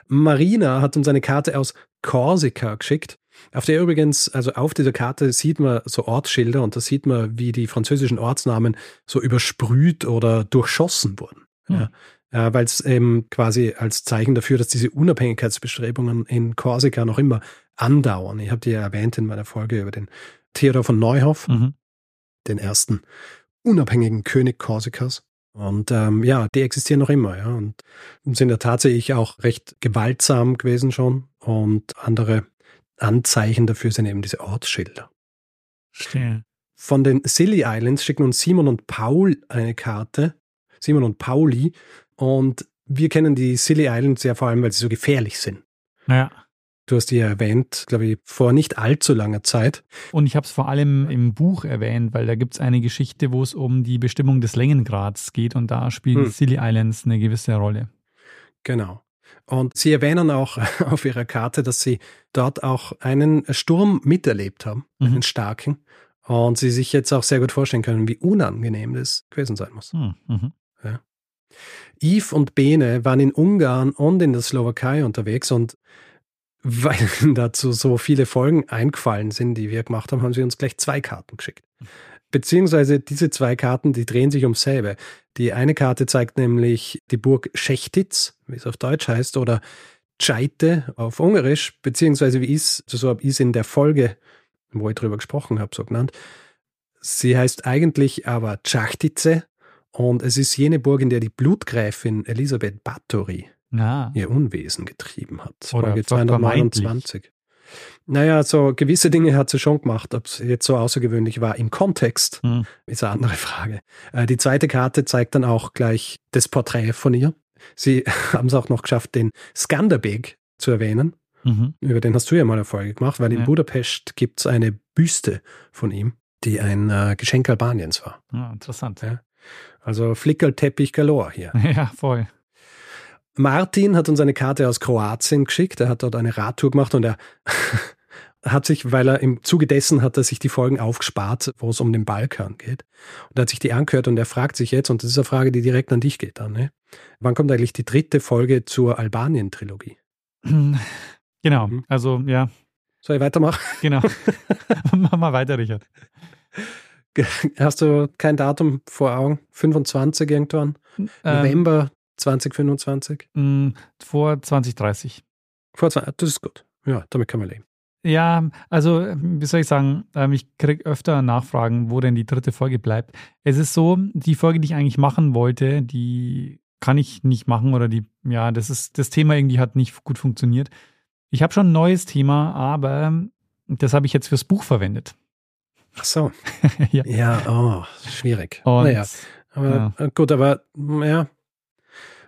Marina hat uns eine Karte aus Korsika geschickt. Auf der übrigens, also auf dieser Karte sieht man so Ortsschilder und da sieht man, wie die französischen Ortsnamen so übersprüht oder durchschossen wurden. Hm. Ja äh, weil es eben quasi als Zeichen dafür, dass diese Unabhängigkeitsbestrebungen in Korsika noch immer andauern. Ich habe die ja erwähnt in meiner Folge über den Theodor von Neuhoff, mhm. den ersten unabhängigen König Korsikas. Und ähm, ja, die existieren noch immer, ja, und sind ja tatsächlich auch recht gewaltsam gewesen schon. Und andere Anzeichen dafür sind eben diese Ortsschilder. Verstehe. Von den Silly Islands schicken uns Simon und Paul eine Karte. Simon und Pauli. Und wir kennen die Silly Islands ja vor allem, weil sie so gefährlich sind. Ja. Du hast die ja erwähnt, glaube ich, vor nicht allzu langer Zeit. Und ich habe es vor allem im Buch erwähnt, weil da gibt es eine Geschichte, wo es um die Bestimmung des Längengrads geht und da spielen hm. Silly Islands eine gewisse Rolle. Genau. Und sie erwähnen auch auf ihrer Karte, dass sie dort auch einen Sturm miterlebt haben, mhm. einen starken. Und sie sich jetzt auch sehr gut vorstellen können, wie unangenehm das gewesen sein muss. Hm, mhm. Yves und Bene waren in Ungarn und in der Slowakei unterwegs und weil dazu so viele Folgen eingefallen sind, die wir gemacht haben, haben sie uns gleich zwei Karten geschickt. Beziehungsweise diese zwei Karten, die drehen sich ums selbe. Die eine Karte zeigt nämlich die Burg Schechtitz, wie es auf Deutsch heißt, oder Tscheite auf Ungarisch, beziehungsweise wie ist, so habe ich es in der Folge, wo ich drüber gesprochen habe, so genannt. Sie heißt eigentlich aber Tschachtice und es ist jene Burg, in der die Blutgräfin Elisabeth Bathory ah. ihr Unwesen getrieben hat. Oder Folge 229. Naja, so gewisse Dinge hat sie schon gemacht. Ob es jetzt so außergewöhnlich war im Kontext, hm. ist eine andere Frage. Äh, die zweite Karte zeigt dann auch gleich das Porträt von ihr. Sie haben es auch noch geschafft, den Skanderbeg zu erwähnen. Mhm. Über den hast du ja mal eine Folge gemacht, weil in Ja. Budapest gibt es eine Büste von ihm, die ein äh, Geschenk Albaniens war. Ja, interessant. Ja. Also Flickerlteppich galore hier. Ja, voll. Martin hat uns eine Karte aus Kroatien geschickt. Er hat dort eine Radtour gemacht und er hat sich, weil er im Zuge dessen hat er sich die Folgen aufgespart, wo es um den Balkan geht. Und er hat sich die angehört und er fragt sich jetzt, und das ist eine Frage, die direkt an dich geht dann, ne? Wann kommt eigentlich die dritte Folge zur Albanien-Trilogie? Genau. Mhm. Also, ja, Soll ich weitermachen? genau. Mach mal weiter, Richard. Hast du kein Datum vor Augen? 25 irgendwann? Ähm, November 2025? mh, vor 2030. Vor zwei, das ist gut. Ja, damit kann man leben. Ja, also wie soll ich sagen, ähm, ich kriege öfter Nachfragen, wo denn die dritte Folge bleibt. Es ist so, die Folge, die ich eigentlich machen wollte, die kann ich nicht machen oder die, ja, das ist, das Thema irgendwie hat nicht gut funktioniert. Ich habe schon ein neues Thema, aber das habe ich jetzt fürs Buch verwendet. Ach so. ja. Ja, oh, schwierig. Und naja, aber äh, gut, aber ja,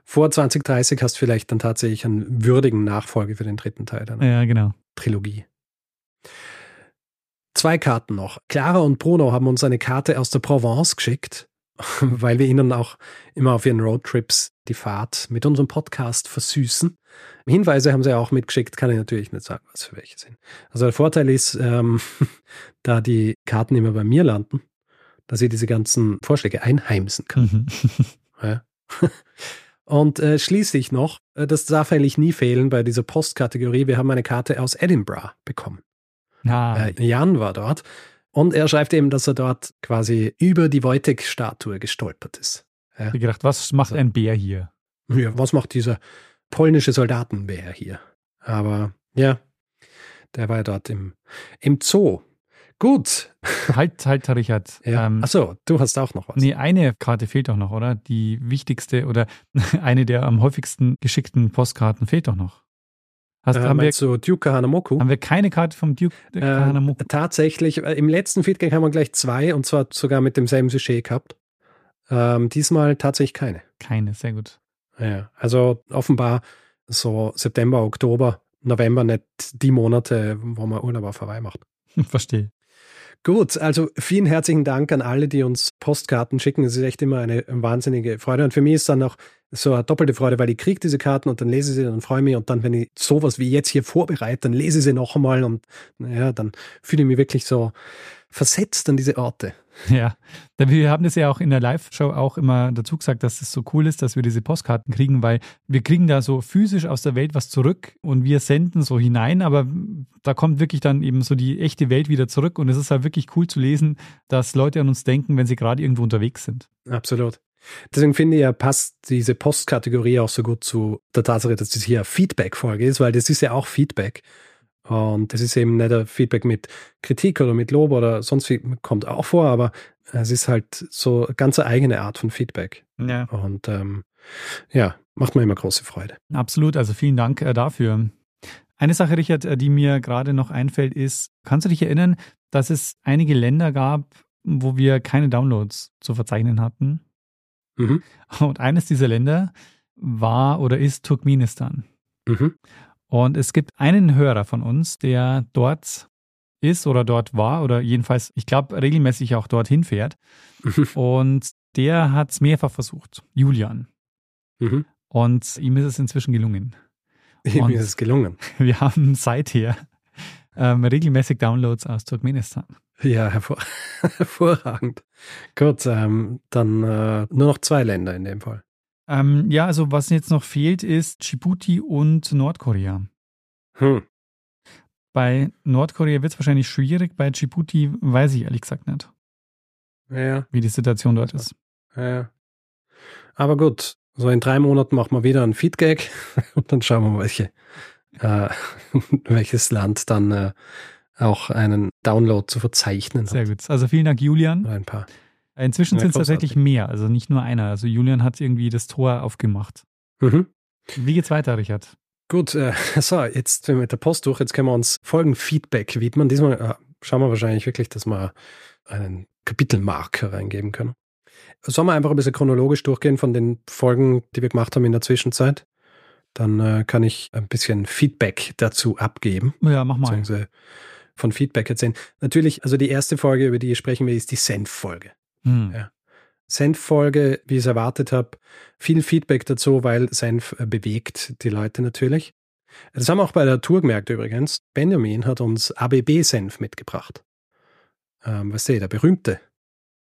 vor 2030 hast du vielleicht dann tatsächlich einen würdigen Nachfolge für den dritten Teil deiner ja, genau. Trilogie. Zwei Karten noch. Clara und Bruno haben uns eine Karte aus der Provence geschickt, weil wir ihnen auch immer auf ihren Roadtrips die Fahrt mit unserem Podcast versüßen. Hinweise haben sie auch mitgeschickt, kann ich natürlich nicht sagen, was für welche sind. Also der Vorteil ist, ähm, da die Karten immer bei mir landen, dass ich diese ganzen Vorschläge einheimsen kann. Mhm. Ja. Und äh, schließlich noch, äh, das darf eigentlich nie fehlen bei dieser Postkategorie, wir haben eine Karte aus Edinburgh bekommen. Ah, Äh, Jan war dort und er schreibt eben, dass er dort quasi über die Wojtek-Statue gestolpert ist. ich hab gedacht, was macht ein Bär hier? Ja, was macht dieser polnische Soldatenbär hier? Aber ja, der war ja dort im, im Zoo. Gut. Halt, halt, Richard. Ja. Ähm, Achso, du hast auch noch was. Nee, eine Karte fehlt doch noch, oder? Die wichtigste oder eine der am häufigsten geschickten Postkarten fehlt doch noch. Hast, äh, haben, wir, du Duke Hanamoku? haben wir keine Karte vom Duke Äh, Kahanamoku? tatsächlich, äh, im letzten Feedback haben wir gleich zwei und zwar sogar mit demselben Sujet gehabt. Ähm, diesmal tatsächlich keine. Keine, sehr gut. Ja, also offenbar so September, Oktober, November nicht die Monate, wo man Urlaub auf Hawaii macht. Verstehe. Gut, also vielen herzlichen Dank an alle, die uns Postkarten schicken. Es ist echt immer eine wahnsinnige Freude. Und für mich ist dann auch so eine doppelte Freude, weil ich kriege diese Karten und dann lese ich sie, dann freue ich mich. Und dann, wenn ich sowas wie jetzt hier vorbereite, dann lese ich sie noch einmal und naja, dann fühle ich mich wirklich so versetzt an diese Orte. Ja, wir haben das ja auch in der Live-Show auch immer dazu gesagt, dass es so cool ist, dass wir diese Postkarten kriegen, weil wir kriegen da so physisch aus der Welt was zurück und wir senden so hinein, aber da kommt wirklich dann eben so die echte Welt wieder zurück und es ist halt wirklich cool zu lesen, dass Leute an uns denken, wenn sie gerade irgendwo unterwegs sind. Absolut. Deswegen finde ich ja, passt diese Postkategorie auch so gut zu der Tatsache, dass das hier Feedback-Folge ist, weil das ist ja auch Feedback. Und das ist eben nicht ein Feedback mit Kritik oder mit Lob oder sonst wie, kommt auch vor, aber es ist halt so eine ganz eigene Art von Feedback. Ja. Und ähm, ja, macht mir immer große Freude. Absolut, also vielen Dank äh, dafür. Eine Sache, Richard, äh, die mir gerade noch einfällt, ist, kannst du dich erinnern, dass es einige Länder gab, wo wir keine Downloads zu verzeichnen hatten? Mhm. Und eines dieser Länder war oder ist Turkmenistan. Mhm. Und es gibt einen Hörer von uns, der dort ist oder dort war oder jedenfalls, ich glaube, regelmäßig auch dorthin fährt. Und der hat es mehrfach versucht, Julian. Mhm. Und ihm ist es inzwischen gelungen. Mir ist es gelungen. Wir haben seither ähm, regelmäßig Downloads aus Turkmenistan. Ja, hervor hervorragend. Gut, ähm, dann äh, nur noch zwei Länder in dem Fall. Ähm, ja, also was jetzt noch fehlt, ist Djibouti und Nordkorea. Hm. Bei Nordkorea wird es wahrscheinlich schwierig, bei Djibouti weiß ich ehrlich gesagt nicht, Ja, wie die Situation dort ist. ja. Aber gut, so in drei Monaten machen wir wieder einen Feedgag und dann schauen wir mal, welche, äh, welches Land dann äh, auch einen Download zu verzeichnen Sehr hat. gut. Also vielen Dank, Julian. Ein paar. Inzwischen Ja, sind es tatsächlich mehr, also nicht nur einer. Also Julian hat irgendwie das Tor aufgemacht. Mhm. Wie geht's weiter, Richard? Gut, äh, so, jetzt sind wir mit der Post durch. Jetzt können wir uns Folgenfeedback widmen. Diesmal äh, schauen wir wahrscheinlich wirklich, dass wir einen Kapitelmarker reingeben können. Sollen wir einfach ein bisschen chronologisch durchgehen von den Folgen, die wir gemacht haben in der Zwischenzeit? Dann äh, kann ich ein bisschen Feedback dazu abgeben. Ja, mach mal. Beziehungsweise von Feedback erzählen. Natürlich, also die erste Folge, über die sprechen wir, ist die Senf-Folge. Hm. Ja. Senf-Folge, wie ich es erwartet habe, viel Feedback dazu, weil Senf äh, bewegt die Leute natürlich. Das haben wir auch bei der Tour gemerkt übrigens. Benjamin hat uns ABB-Senf mitgebracht. Ähm, was seht, der berühmte.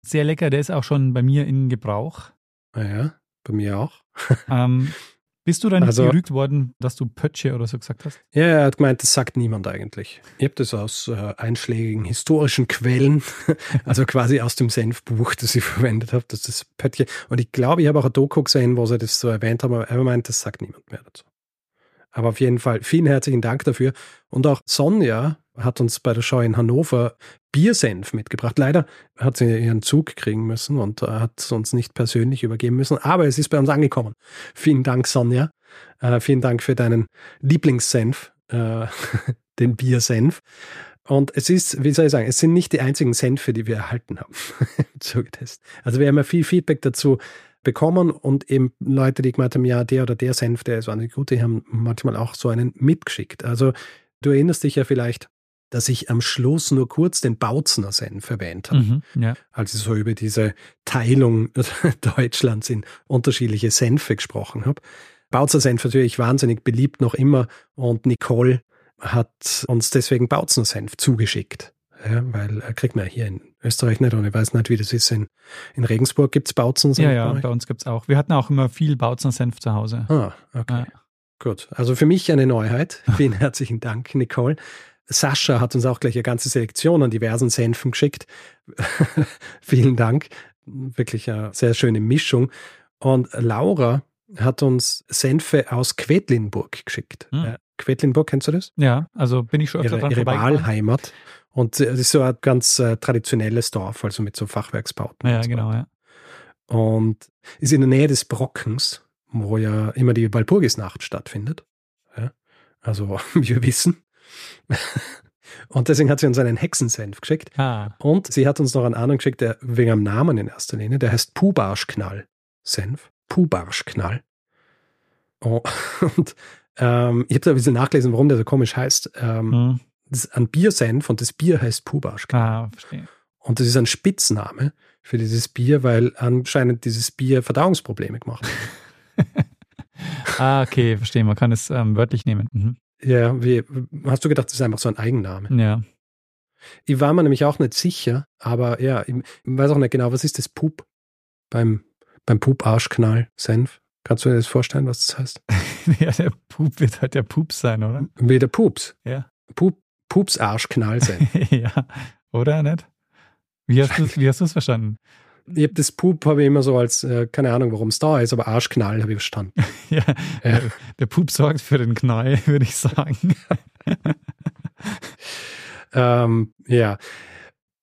Sehr lecker, der ist auch schon bei mir in Gebrauch. Ah Ja, bei mir auch. Ähm, bist du dann nicht Also- gerügt worden, dass du Pötsche oder so gesagt hast? Ja, er hat gemeint, das sagt niemand eigentlich. Ich habe das aus äh, einschlägigen historischen Quellen, also quasi aus dem Senfbuch, das ich verwendet habe, das ist Pöttchen. Und ich glaube, ich habe auch ein Doku gesehen, wo sie das so erwähnt haben, aber er meint, das sagt niemand mehr dazu. Aber auf jeden Fall vielen herzlichen Dank dafür. Und auch Sonja hat uns bei der Show in Hannover Biersenf mitgebracht. Leider hat sie ihren Zug kriegen müssen und äh, hat es uns nicht persönlich übergeben müssen, aber es ist bei uns angekommen. Vielen Dank, Sonja. Äh, vielen Dank für deinen Lieblingssenf, äh, den Biersenf. Und es ist, wie soll ich sagen, es sind nicht die einzigen Senfe, die wir erhalten haben. Also wir haben ja viel Feedback dazu bekommen und eben Leute, die gemeint haben, ja, der oder der Senf, der ist wahnsinnig gut, die haben manchmal auch so einen mitgeschickt. Also du erinnerst dich ja vielleicht, dass ich am Schluss nur kurz den Bautzner Senf erwähnt habe Mhm. Ja. als ich so über diese Teilung Deutschlands in unterschiedliche Senfe gesprochen habe. Bautzner Senf natürlich wahnsinnig beliebt noch immer und Nicole hat uns deswegen Bautzner Senf zugeschickt. Ja, weil äh, kriegt man hier in Österreich nicht und ich weiß nicht, wie das ist. In, in Regensburg gibt es Bautzner Senf. ja, ja, bei bei uns gibt es auch. Wir hatten auch immer viel Bautzen Senf zu Hause. Ah, okay. Ja. Gut. Also für mich eine Neuheit. Vielen herzlichen Dank, Nicole. Sascha hat uns auch gleich eine ganze Selektion an diversen Senfen geschickt. Vielen Dank. Wirklich eine sehr schöne Mischung. Und Laura hat uns Senfe aus Quedlinburg geschickt. Hm. Quedlinburg, kennst du das? Ja, also bin ich schon öfter Ihre, ihre. Wahlheimat. Und das ist so ein ganz äh, traditionelles Dorf, also mit so Fachwerksbauten. Ja, und so genau, ja. Und ist in der Nähe des Brockens, wo ja immer die Walpurgisnacht stattfindet. Ja, also, wie wir wissen. Und deswegen hat sie uns einen Hexensenf geschickt. Ah, Und sie hat uns noch einen anderen geschickt, der wegen am Namen in erster Linie, der heißt Pubarschknall. Senf. Pubarschknall. Oh, und ähm, ich habe da ein bisschen nachgelesen, warum der so komisch heißt. Ähm, hm. Das ist ein Biersenf und das Bier heißt Pubarschknall. ah verstehe. Und das ist ein Spitzname für dieses Bier, weil anscheinend dieses Bier Verdauungsprobleme gemacht hat. Ah, okay, verstehe. Man kann es ähm, wörtlich nehmen. Mhm. Ja, wie, hast du gedacht, das ist einfach so ein Eigenname? Ja. Ich war mir nämlich auch nicht sicher, aber ja, ich, ich weiß auch nicht genau, was ist das Pup beim, beim Pup-Arschknall, Senf? Kannst du dir das vorstellen, was das heißt? ja, der Pup wird halt der Pups sein, oder? Wie der Pups. Ja. Pup, Pups-Arschknall Senf. ja, oder nicht? Wie hast du wie hast du es verstanden? Ich habe das Pup habe ich immer so als, äh, keine Ahnung, warum es da ist, aber Arschknall habe ich verstanden. Ja, Ja. Der, Pup sorgt für den Knall, würde ich sagen. Ähm, ja.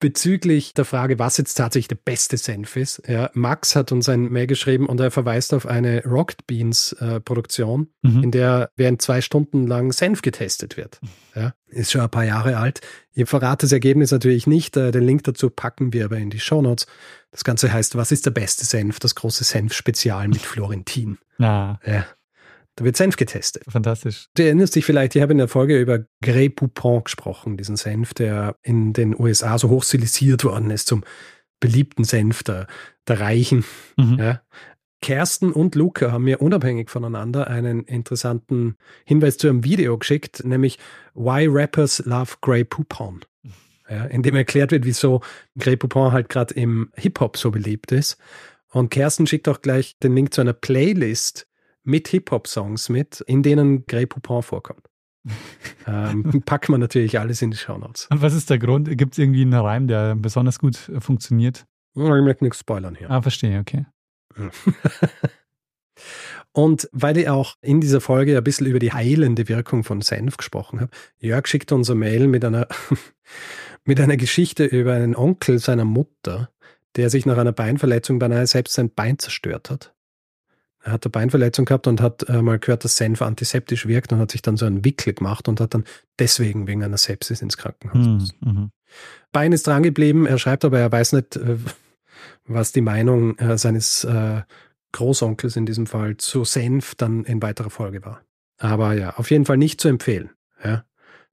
Bezüglich der Frage, was jetzt tatsächlich der beste Senf ist, ja, Max hat uns ein Mail geschrieben und er verweist auf eine Rocked Beans äh, Produktion, Mhm. in der während zwei Stunden lang Senf getestet wird. Ja, ist schon ein paar Jahre alt. Ich verrate das Ergebnis natürlich nicht. Äh, den Link dazu packen wir aber in die Shownotes. Das Ganze heißt, was ist der beste Senf? Das große Senf-Spezial mit Florentin. Na, Ja. Da wird Senf getestet. fantastisch. Du erinnerst dich vielleicht, ich habe in der Folge über Grey Poupon gesprochen, diesen Senf, der in den USA so hoch stilisiert worden ist zum beliebten Senf der, der Reichen. Mhm. Ja. Kersten und Luca haben mir unabhängig voneinander einen interessanten Hinweis zu einem Video geschickt, nämlich Why Rappers Love Grey Poupon. Ja, in dem erklärt wird, wieso Grey Poupon halt gerade im Hip-Hop so beliebt ist. Und Kersten schickt auch gleich den Link zu einer Playlist mit Hip-Hop-Songs mit, in denen Grey Poupon vorkommt. ähm, packen wir natürlich alles in die Shownotes. Und was ist der Grund? Gibt es irgendwie einen Reim, der besonders gut äh, funktioniert? Ich möchte nichts spoilern hier. Ah, verstehe, okay. Und weil ich auch in dieser Folge ein bisschen über die heilende Wirkung von Senf gesprochen habe, Jörg schickt uns eine Mail mit einer, mit einer Geschichte über einen Onkel seiner Mutter, der sich nach einer Beinverletzung beinahe selbst sein Bein zerstört hat. Er hat eine Beinverletzung gehabt und hat äh, mal gehört, dass Senf antiseptisch wirkt und hat sich dann so einen Wickel gemacht und hat dann deswegen wegen einer Sepsis ins Krankenhaus Mhm. müssen. Mhm. Bein ist dran geblieben. Er schreibt aber, er weiß nicht, äh, was die Meinung äh, seines äh, Großonkels in diesem Fall zu Senf dann in weiterer Folge war. Aber ja, auf jeden Fall nicht zu empfehlen. Ja,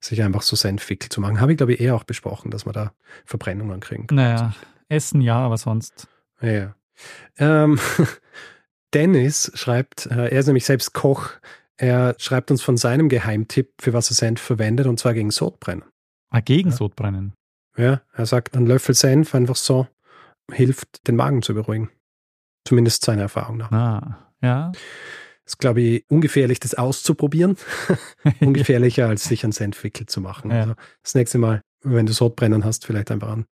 sich einfach so Senfwickel zu machen. Habe ich, glaube ich, eher auch besprochen, dass man da Verbrennungen kriegen kann. Naja, Essen ja, aber sonst. Ja. Ähm, Dennis schreibt, äh, er ist nämlich selbst Koch. Er schreibt uns von seinem Geheimtipp, für was er Senf verwendet, und zwar gegen Sodbrennen. Ah, gegen ja. Sodbrennen. Ja, er sagt, ein Löffel Senf einfach so hilft, den Magen zu beruhigen. Zumindest seiner Erfahrung nach. Ah, ja. Ist, glaube ich, ungefährlich, das auszuprobieren. Ungefährlicher, als sich ein Senfwickel zu machen. Ja. Also das nächste Mal, wenn du Sodbrennen hast, vielleicht einfach an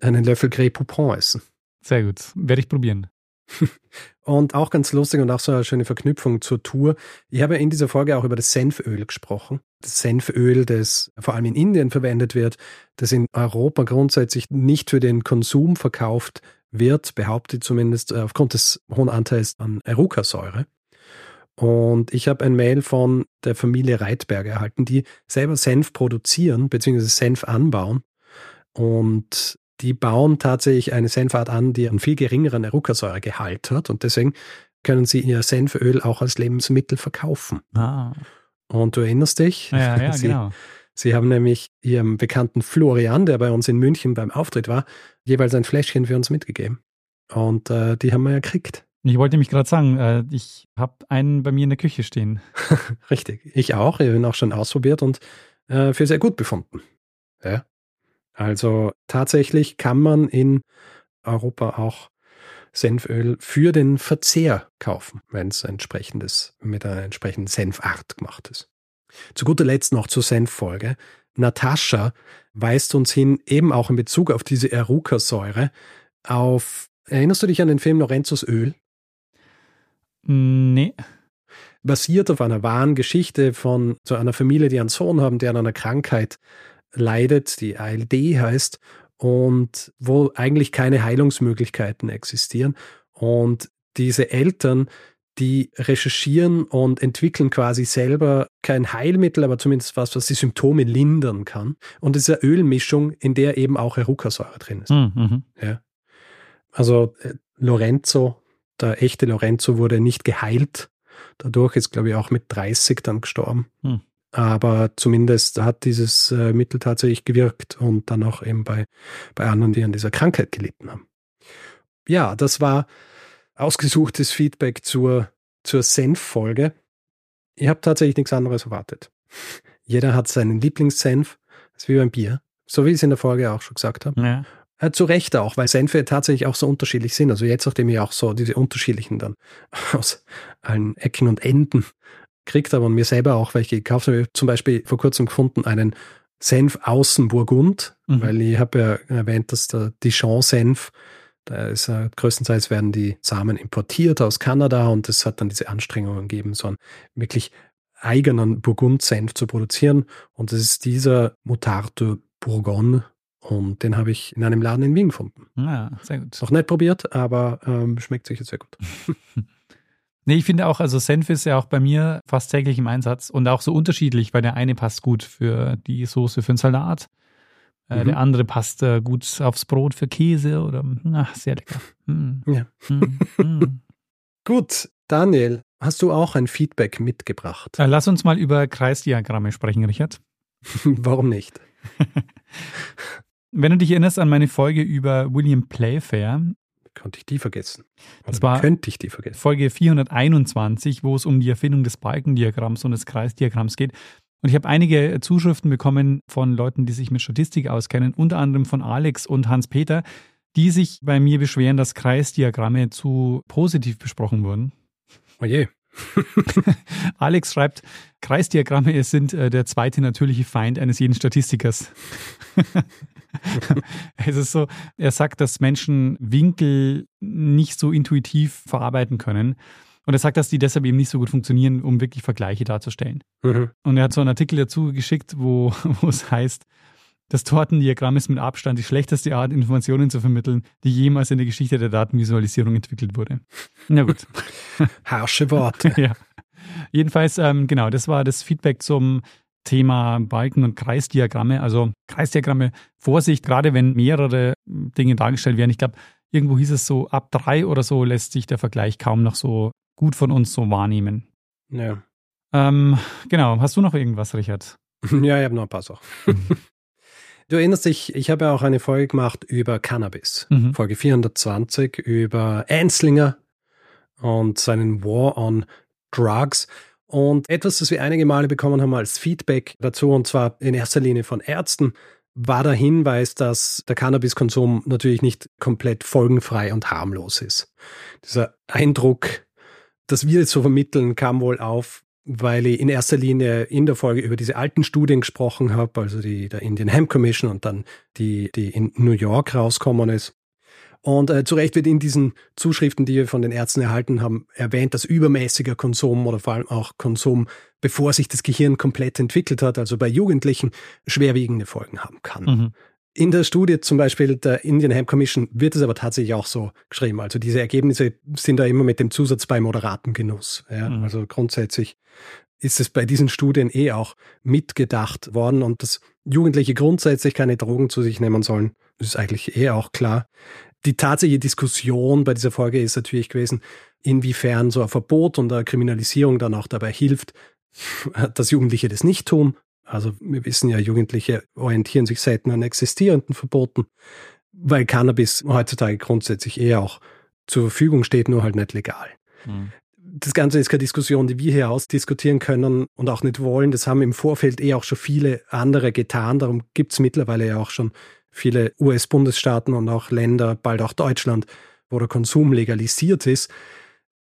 einen Löffel Grey Poupon essen. Sehr gut. Werde ich probieren. Und auch ganz lustig und auch so eine schöne Verknüpfung zur Tour. Ich habe ja in dieser Folge auch über das Senföl gesprochen. Das Senföl, das vor allem in Indien verwendet wird, das in Europa grundsätzlich nicht für den Konsum verkauft wird, behauptet zumindest äh, aufgrund des hohen Anteils an Erucasäure. Und ich habe ein Mail von der Familie Reitberger erhalten, die selber Senf produzieren bzw. Senf anbauen. Und die bauen tatsächlich eine Senfart an, die einen viel geringeren Erucasäuregehalt hat und deswegen können sie ihr Senföl auch als Lebensmittel verkaufen. Ah. Und du erinnerst dich? Ja, ja, sie, genau. Sie haben nämlich ihrem bekannten Florian, der bei uns in München beim Auftritt war, jeweils ein Fläschchen für uns mitgegeben. Und äh, die haben wir ja gekriegt. Ich wollte nämlich gerade sagen, äh, ich habe einen bei mir in der Küche stehen. Richtig, ich auch. Ich habe ihn auch schon ausprobiert und äh, für sehr gut befunden. Ja. Also tatsächlich kann man in Europa auch Senföl für den Verzehr kaufen, wenn es entsprechendes mit einer entsprechenden Senfart gemacht ist. Zu guter Letzt noch zur Senffolge. Natascha weist uns hin, eben auch in Bezug auf diese Eruca-Säure, auf, erinnerst du dich an den Film Lorenzos Öl? Nee. Basiert auf einer wahren Geschichte von so einer Familie, die einen Sohn haben, der an einer Krankheit leidet, die ALD heißt, und wo eigentlich keine Heilungsmöglichkeiten existieren. Und diese Eltern, die recherchieren und entwickeln quasi selber kein Heilmittel, aber zumindest was, was die Symptome lindern kann. Und es ist eine Ölmischung, in der eben auch Erucasäure drin ist. Hm, mhm. Ja. Also äh, Lorenzo, der echte Lorenzo wurde nicht geheilt. Dadurch ist, glaube ich, auch mit 30 dann gestorben. Mhm. Aber zumindest hat dieses äh, Mittel tatsächlich gewirkt und dann auch eben bei, bei anderen, die an dieser Krankheit gelitten haben. Ja, das war ausgesuchtes Feedback zur, zur Senf-Folge. Ich habe tatsächlich nichts anderes erwartet. Jeder hat seinen Lieblingssenf, das ist wie beim Bier, so wie ich es in der Folge auch schon gesagt habe. Ja. Äh, zu Recht auch, weil Senfe tatsächlich auch so unterschiedlich sind. Also jetzt, nachdem ich auch so diese unterschiedlichen dann aus allen Ecken und Enden kriegt, aber und mir selber auch welche gekauft habe. Zum Beispiel vor kurzem gefunden einen Senf Außenburgund, mhm. weil ich habe ja erwähnt, dass der Dijon-Senf, da ist äh, größtenteils werden die Samen importiert aus Kanada und es hat dann diese Anstrengungen gegeben, so einen wirklich eigenen Burgund-Senf zu produzieren. Und das ist dieser Moutarde Bourgogne und den habe ich in einem Laden in Wien gefunden. Ja, sehr gut. Noch nicht probiert, aber ähm, schmeckt sicher sehr gut. Nee, ich finde auch, also Senf ist ja auch bei mir fast täglich im Einsatz und auch so unterschiedlich, weil der eine passt gut für die Soße für den Salat, äh, mhm. der andere passt äh, gut aufs Brot für Käse oder, ach, sehr lecker. Mm. Ja. Mm, gut, Daniel, hast du auch ein Feedback mitgebracht? Äh, lass uns mal über Kreisdiagramme sprechen, Richard. Warum nicht? Wenn du dich erinnerst an meine Folge über William Playfair, Konnte ich die vergessen? Oder das war könnte ich die vergessen. Folge 421, wo es um die Erfindung des Balkendiagramms und des Kreisdiagramms geht. Und ich habe einige Zuschriften bekommen von Leuten, die sich mit Statistik auskennen, unter anderem von Alex und Hans-Peter, die sich bei mir beschweren, dass Kreisdiagramme zu positiv besprochen wurden. Oje. Alex schreibt, Kreisdiagramme sind äh, der zweite natürliche Feind eines jeden Statistikers. es ist so, er sagt, dass Menschen Winkel nicht so intuitiv verarbeiten können. Und er sagt, dass die deshalb eben nicht so gut funktionieren, um wirklich Vergleiche darzustellen. Mhm. Und er hat so einen Artikel dazu geschickt, wo, wo es heißt, das Tortendiagramm ist mit Abstand die schlechteste Art, Informationen zu vermitteln, die jemals in der Geschichte der Datenvisualisierung entwickelt wurde. Na gut. Harsche Worte. ja. Jedenfalls, ähm, genau, das war das Feedback zum Thema Balken- und Kreisdiagramme. Also Kreisdiagramme, Vorsicht, gerade wenn mehrere Dinge dargestellt werden. Ich glaube, irgendwo hieß es so, ab drei oder so lässt sich der Vergleich kaum noch so gut von uns so wahrnehmen. Ja. Ähm, genau, hast du noch irgendwas, Richard? Ja, ich habe noch ein paar Sachen. Du erinnerst dich, ich habe ja auch eine Folge gemacht über Cannabis. Mhm. Folge 420 über Anslinger und seinen War on Drugs. Und etwas, das wir einige Male bekommen haben als Feedback dazu, und zwar in erster Linie von Ärzten, war der Hinweis, dass der Cannabiskonsum natürlich nicht komplett folgenfrei und harmlos ist. Dieser Eindruck, dass wir jetzt so vermitteln, kam wohl auf, weil ich in erster Linie in der Folge über diese alten Studien gesprochen habe, also die der Indian Hemp Commission und dann die, die in New York rauskommen ist. Und äh, zu Recht wird in diesen Zuschriften, die wir von den Ärzten erhalten haben, erwähnt, dass übermäßiger Konsum oder vor allem auch Konsum, bevor sich das Gehirn komplett entwickelt hat, also bei Jugendlichen, schwerwiegende Folgen haben kann. Mhm. In der Studie zum Beispiel der Indian Hemp Commission wird es aber tatsächlich auch so geschrieben. Also diese Ergebnisse sind da immer mit dem Zusatz bei moderaten Genuss. Ja, mhm. Also grundsätzlich ist es bei diesen Studien eh auch mitgedacht worden und dass Jugendliche grundsätzlich keine Drogen zu sich nehmen sollen, ist eigentlich eh auch klar. Die tatsächliche Diskussion bei dieser Folge ist natürlich gewesen, inwiefern so ein Verbot und eine Kriminalisierung dann auch dabei hilft, dass Jugendliche das nicht tun. Also wir wissen ja, Jugendliche orientieren sich selten an existierenden Verboten, weil Cannabis heutzutage grundsätzlich eher auch zur Verfügung steht, nur halt nicht legal. Mhm. Das Ganze ist keine Diskussion, die wir hier ausdiskutieren können und auch nicht wollen. Das haben im Vorfeld eh auch schon viele andere getan. Darum gibt es mittlerweile ja auch schon viele US-Bundesstaaten und auch Länder, bald auch Deutschland, wo der Konsum legalisiert ist.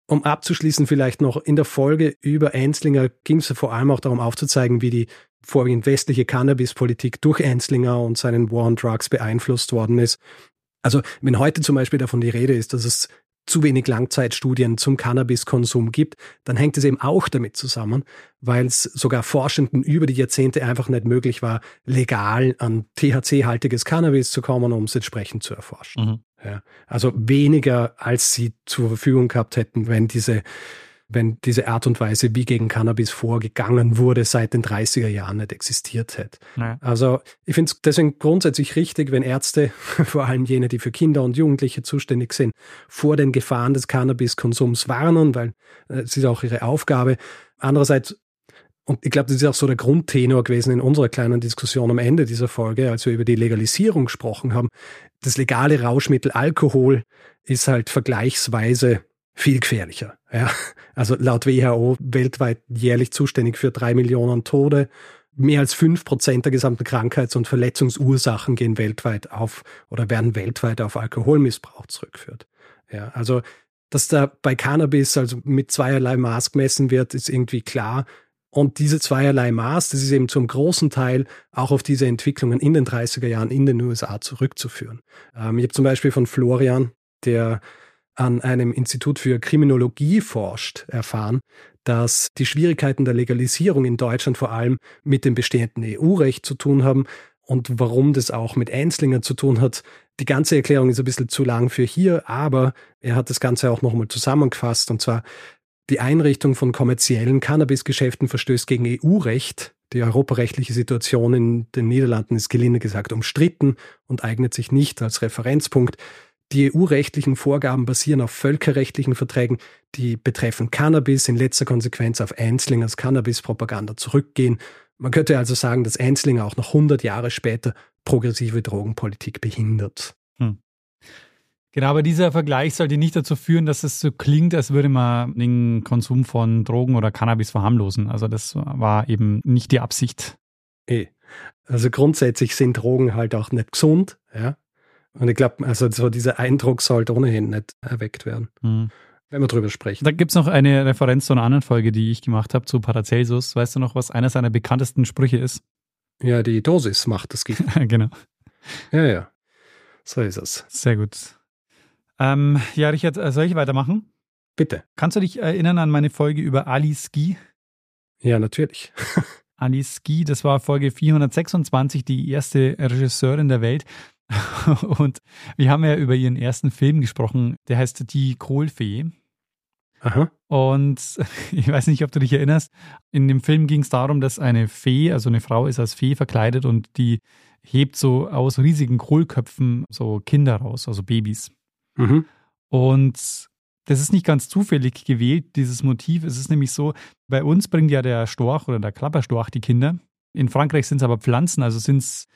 Um abzuschließen, vielleicht noch in der Folge über Enslinger ging es vor allem auch darum aufzuzeigen, wie die vorwiegend westliche Cannabispolitik durch Enslinger und seinen War on Drugs beeinflusst worden ist. Also wenn heute zum Beispiel davon die Rede ist, dass es zu wenig Langzeitstudien zum Cannabiskonsum gibt, dann hängt es eben auch damit zusammen, weil es sogar Forschenden über die Jahrzehnte einfach nicht möglich war, legal an THC-haltiges Cannabis zu kommen, um es entsprechend zu erforschen. Mhm. Ja, also weniger, als sie zur Verfügung gehabt hätten, wenn diese wenn diese Art und Weise, wie gegen Cannabis vorgegangen wurde, seit den 30er Jahren nicht existiert hätte. Ja. Also ich finde es deswegen grundsätzlich richtig, wenn Ärzte, vor allem jene, die für Kinder und Jugendliche zuständig sind, vor den Gefahren des Cannabiskonsums warnen, weil äh, es ist auch ihre Aufgabe. Andererseits und ich glaube, das ist auch so der Grundtenor gewesen in unserer kleinen Diskussion am Ende dieser Folge, als wir über die Legalisierung gesprochen haben. Das legale Rauschmittel Alkohol ist halt vergleichsweise viel gefährlicher. Ja. Also laut WHO weltweit jährlich zuständig für drei Millionen Tode. Mehr als fünf Prozent der gesamten Krankheits- und Verletzungsursachen gehen weltweit auf oder werden weltweit auf Alkoholmissbrauch zurückgeführt. Ja, also dass da bei Cannabis also mit zweierlei Maß gemessen wird, ist irgendwie klar. Und diese zweierlei Maß, das ist eben zum großen Teil auch auf diese Entwicklungen in den 30er Jahren in den USA zurückzuführen. Ähm, ich habe zum Beispiel von Florian, der an einem Institut für Kriminologie forscht, erfahren, dass die Schwierigkeiten der Legalisierung in Deutschland vor allem mit dem bestehenden EU-Recht zu tun haben und warum das auch mit Einslinger zu tun hat. Die ganze Erklärung ist ein bisschen zu lang für hier, aber er hat das Ganze auch nochmal zusammengefasst und zwar die Einrichtung von kommerziellen Cannabisgeschäften verstößt gegen EU-Recht. Die europarechtliche Situation in den Niederlanden ist gelinde gesagt umstritten und eignet sich nicht als Referenzpunkt. Die EU-rechtlichen Vorgaben basieren auf völkerrechtlichen Verträgen, die betreffen Cannabis, in letzter Konsequenz auf Einslingers Cannabis-Propaganda zurückgehen. Man könnte also sagen, dass Einslinger auch noch 100 Jahre später progressive Drogenpolitik behindert. Hm. Genau, aber dieser Vergleich sollte nicht dazu führen, dass es so klingt, als würde man den Konsum von Drogen oder Cannabis verharmlosen. Also das war eben nicht die Absicht. Eh. Also grundsätzlich sind Drogen halt auch nicht gesund, ja. Und ich glaube, also so dieser Eindruck sollte ohnehin nicht erweckt werden. Mhm. Wenn wir drüber sprechen. Da gibt es noch eine Referenz zu einer anderen Folge, die ich gemacht habe, zu Paracelsus. Weißt du noch, was einer seiner bekanntesten Sprüche ist? Ja, die Dosis macht das Gift. genau. Ja, ja. So ist es. Sehr gut. Ähm, ja, Richard, äh, soll ich weitermachen? Bitte. Kannst du dich erinnern an meine Folge über Ali Ski? Ja, natürlich. Ali Ski, das war Folge 426, die erste Regisseurin der Welt. Und wir haben ja über ihren ersten Film gesprochen, der heißt Die Kohlfee. Aha. Und ich weiß nicht, ob du dich erinnerst, in dem Film ging es darum, dass eine Fee, also eine Frau ist als Fee verkleidet und die hebt so aus riesigen Kohlköpfen so Kinder raus, also Babys. Mhm. Und das ist nicht ganz zufällig gewählt, dieses Motiv. Es ist nämlich so, bei uns bringt ja der Storch oder der Klapperstorch die Kinder. In Frankreich sind es aber Pflanzen, also sind's,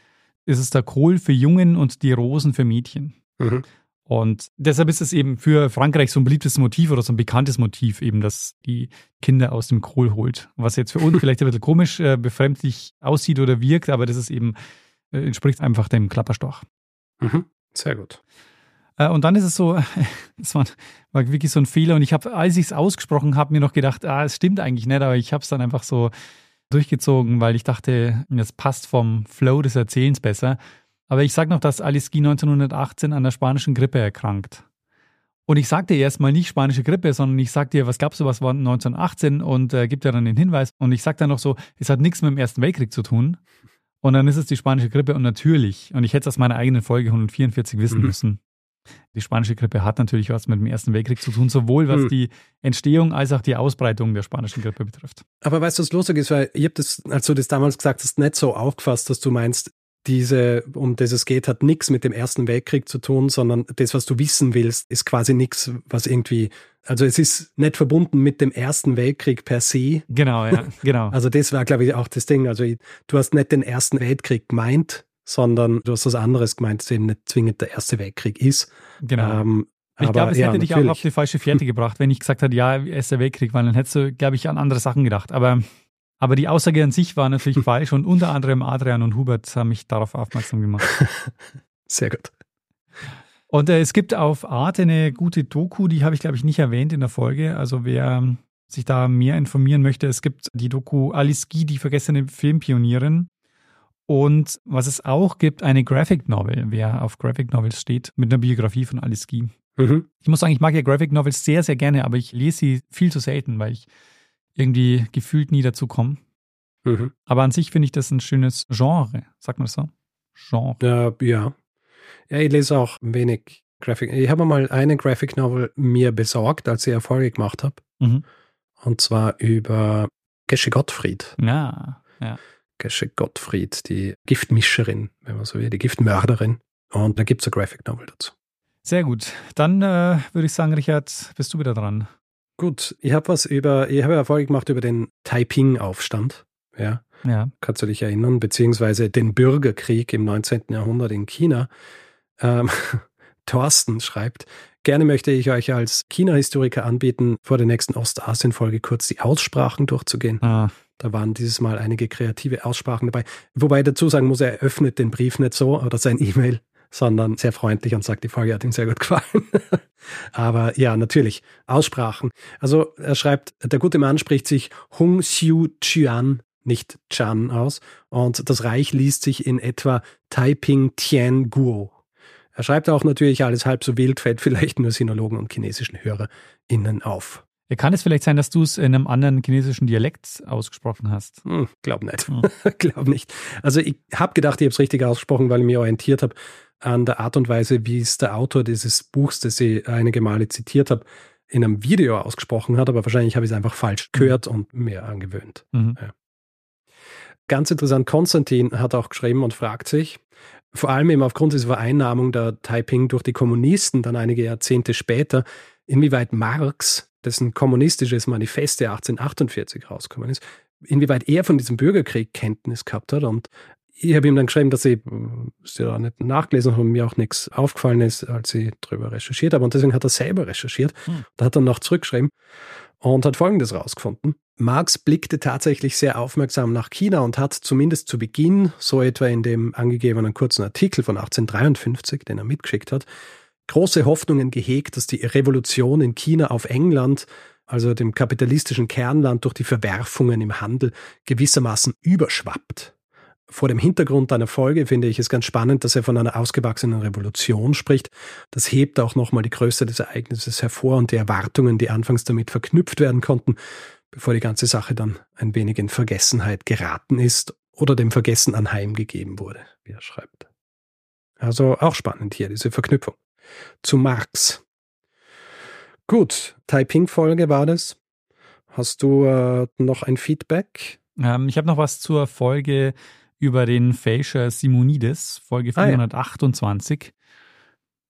ist es der Kohl für Jungen und die Rosen für Mädchen. Mhm. Und deshalb ist es eben für Frankreich so ein beliebtes Motiv oder so ein bekanntes Motiv, eben, dass die Kinder aus dem Kohl holt. Was jetzt für uns vielleicht ein bisschen komisch, äh, befremdlich aussieht oder wirkt, aber das ist eben, äh, entspricht einfach dem Klapperstorch. Mhm. Sehr gut. Äh, und dann ist es so, es war, war, wirklich so ein Fehler. Und ich habe, als ich es ausgesprochen habe, mir noch gedacht, ah, es stimmt eigentlich nicht, aber ich habe es dann einfach so durchgezogen, weil ich dachte, das passt vom Flow des Erzählens besser. Aber ich sage noch, dass Alice Guy 1918 an der spanischen Grippe erkrankt. Und ich sagte erstmal nicht spanische Grippe, sondern ich sagte ihr, was gab es was war 1918 und äh, gibt ja dann den Hinweis. Und ich sage dann noch so, es hat nichts mit dem Ersten Weltkrieg zu tun. Und dann ist es die spanische Grippe und natürlich, und ich hätte es aus meiner eigenen Folge 144 wissen mhm. müssen, die spanische Grippe hat natürlich was mit dem Ersten Weltkrieg zu tun, sowohl was mhm. die Entstehung als auch die Ausbreitung der spanischen Grippe betrifft. Aber weißt du, was lustig ist, weil ich habe das, als du das damals gesagt hast, nicht so aufgefasst, dass du meinst, diese, um das es geht, hat nichts mit dem Ersten Weltkrieg zu tun, sondern das, was du wissen willst, ist quasi nichts, was irgendwie, also es ist nicht verbunden mit dem Ersten Weltkrieg per se. Genau, ja, genau. Also das war, glaube ich, auch das Ding. Also du hast nicht den Ersten Weltkrieg gemeint, sondern du hast was anderes gemeint, das eben nicht zwingend der Erste Weltkrieg ist. Genau. Ähm, ich glaube, es ja, hätte dich natürlich. auch auf die falsche Fährte gebracht, wenn ich gesagt hätte, ja, Erster Weltkrieg, weil dann hättest du, glaube ich, an andere Sachen gedacht. Aber aber die Aussage an sich war natürlich falsch und unter anderem Adrian und Hubert haben mich darauf aufmerksam gemacht. Sehr gut. Und äh, es gibt auf Arte eine gute Doku, die habe ich, glaube ich, nicht erwähnt in der Folge. Also wer sich da mehr informieren möchte, es gibt die Doku Alice Guy, die vergessene Filmpionierin. Und was es auch gibt, eine Graphic Novel, wer auf Graphic Novels steht, mit einer Biografie von Alice Guy. Mhm. Ich muss sagen, ich mag ja Graphic Novels sehr, sehr gerne, aber ich lese sie viel zu selten, weil ich irgendwie gefühlt nie dazu kommen. Mhm. Aber an sich finde ich das ein schönes Genre, sagt man das so? Genre. Ja, ja. Ja, ich lese auch wenig Graphic. Ich habe mal eine Graphic Novel mir besorgt, als ich Erfolge gemacht habe. Mhm. Und zwar über Gesche Gottfried. Ja, ja. Gesche Gottfried, die Giftmischerin, wenn man so will, die Giftmörderin. Und da gibt es eine Graphic Novel dazu. Sehr gut. Dann äh, würde ich sagen, Richard, bist du wieder dran. Gut, ich habe was über, ich habe Erfolg gemacht über den Taiping-Aufstand. Ja. ja. Kannst du dich erinnern? Beziehungsweise den Bürgerkrieg im 19. Jahrhundert in China. Ähm, Thorsten schreibt, gerne möchte ich euch als China-Historiker anbieten, vor der nächsten Ostasien-Folge kurz die Aussprachen durchzugehen. Ah. Da waren dieses Mal einige kreative Aussprachen dabei. Wobei dazu sagen muss, er öffnet den Brief nicht so oder sein E-Mail, sondern sehr freundlich und sagt, die Folge hat ihm sehr gut gefallen. Aber ja, natürlich, Aussprachen. Also er schreibt, der gute Mann spricht sich Hung Xiu Chuan, nicht Chan aus, und das Reich liest sich in etwa Taiping Tian Guo. Er schreibt auch natürlich alles halb so wild, fällt vielleicht nur Sinologen und chinesischen HörerInnen auf. Kann es vielleicht sein, dass du es in einem anderen chinesischen Dialekt ausgesprochen hast? Hm, glaub nicht. Hm. glaub nicht. Also ich habe gedacht, ich habe es richtig ausgesprochen, weil ich mich orientiert habe an der Art und Weise, wie es der Autor dieses Buchs, das ich einige Male zitiert habe, in einem Video ausgesprochen hat, aber wahrscheinlich habe ich es einfach falsch mhm. gehört und mir angewöhnt. Mhm. Ja. Ganz interessant, Konstantin hat auch geschrieben und fragt sich, vor allem eben aufgrund dieser Vereinnahmung der Taiping durch die Kommunisten dann einige Jahrzehnte später, inwieweit Marx, dessen kommunistisches Manifest der 1848 rausgekommen ist, inwieweit er von diesem Bürgerkrieg Kenntnis gehabt hat und ich habe ihm dann geschrieben, dass ich es ja nicht nachgelesen habe und mir auch nichts aufgefallen ist, als ich darüber recherchiert habe. Und deswegen hat er selber recherchiert. Hm. Da hat er noch zurückgeschrieben und hat Folgendes rausgefunden. Marx blickte tatsächlich sehr aufmerksam nach China und hat zumindest zu Beginn, so etwa in dem angegebenen kurzen Artikel von 1853, den er mitgeschickt hat, große Hoffnungen gehegt, dass die Revolution in China auf England, also dem kapitalistischen Kernland, durch die Verwerfungen im Handel gewissermaßen überschwappt vor dem Hintergrund deiner Folge finde ich es ganz spannend, dass er von einer ausgewachsenen Revolution spricht. Das hebt auch nochmal die Größe des Ereignisses hervor und die Erwartungen, die anfangs damit verknüpft werden konnten, bevor die ganze Sache dann ein wenig in Vergessenheit geraten ist oder dem Vergessen anheimgegeben wurde, wie er schreibt. Also auch spannend hier, diese Verknüpfung. Zu Marx. Gut, Taiping-Folge war das. Hast du äh, noch ein Feedback? Ähm, ich habe noch was zur Folge über den Fälscher Simonides, Folge 428. Ah, ja.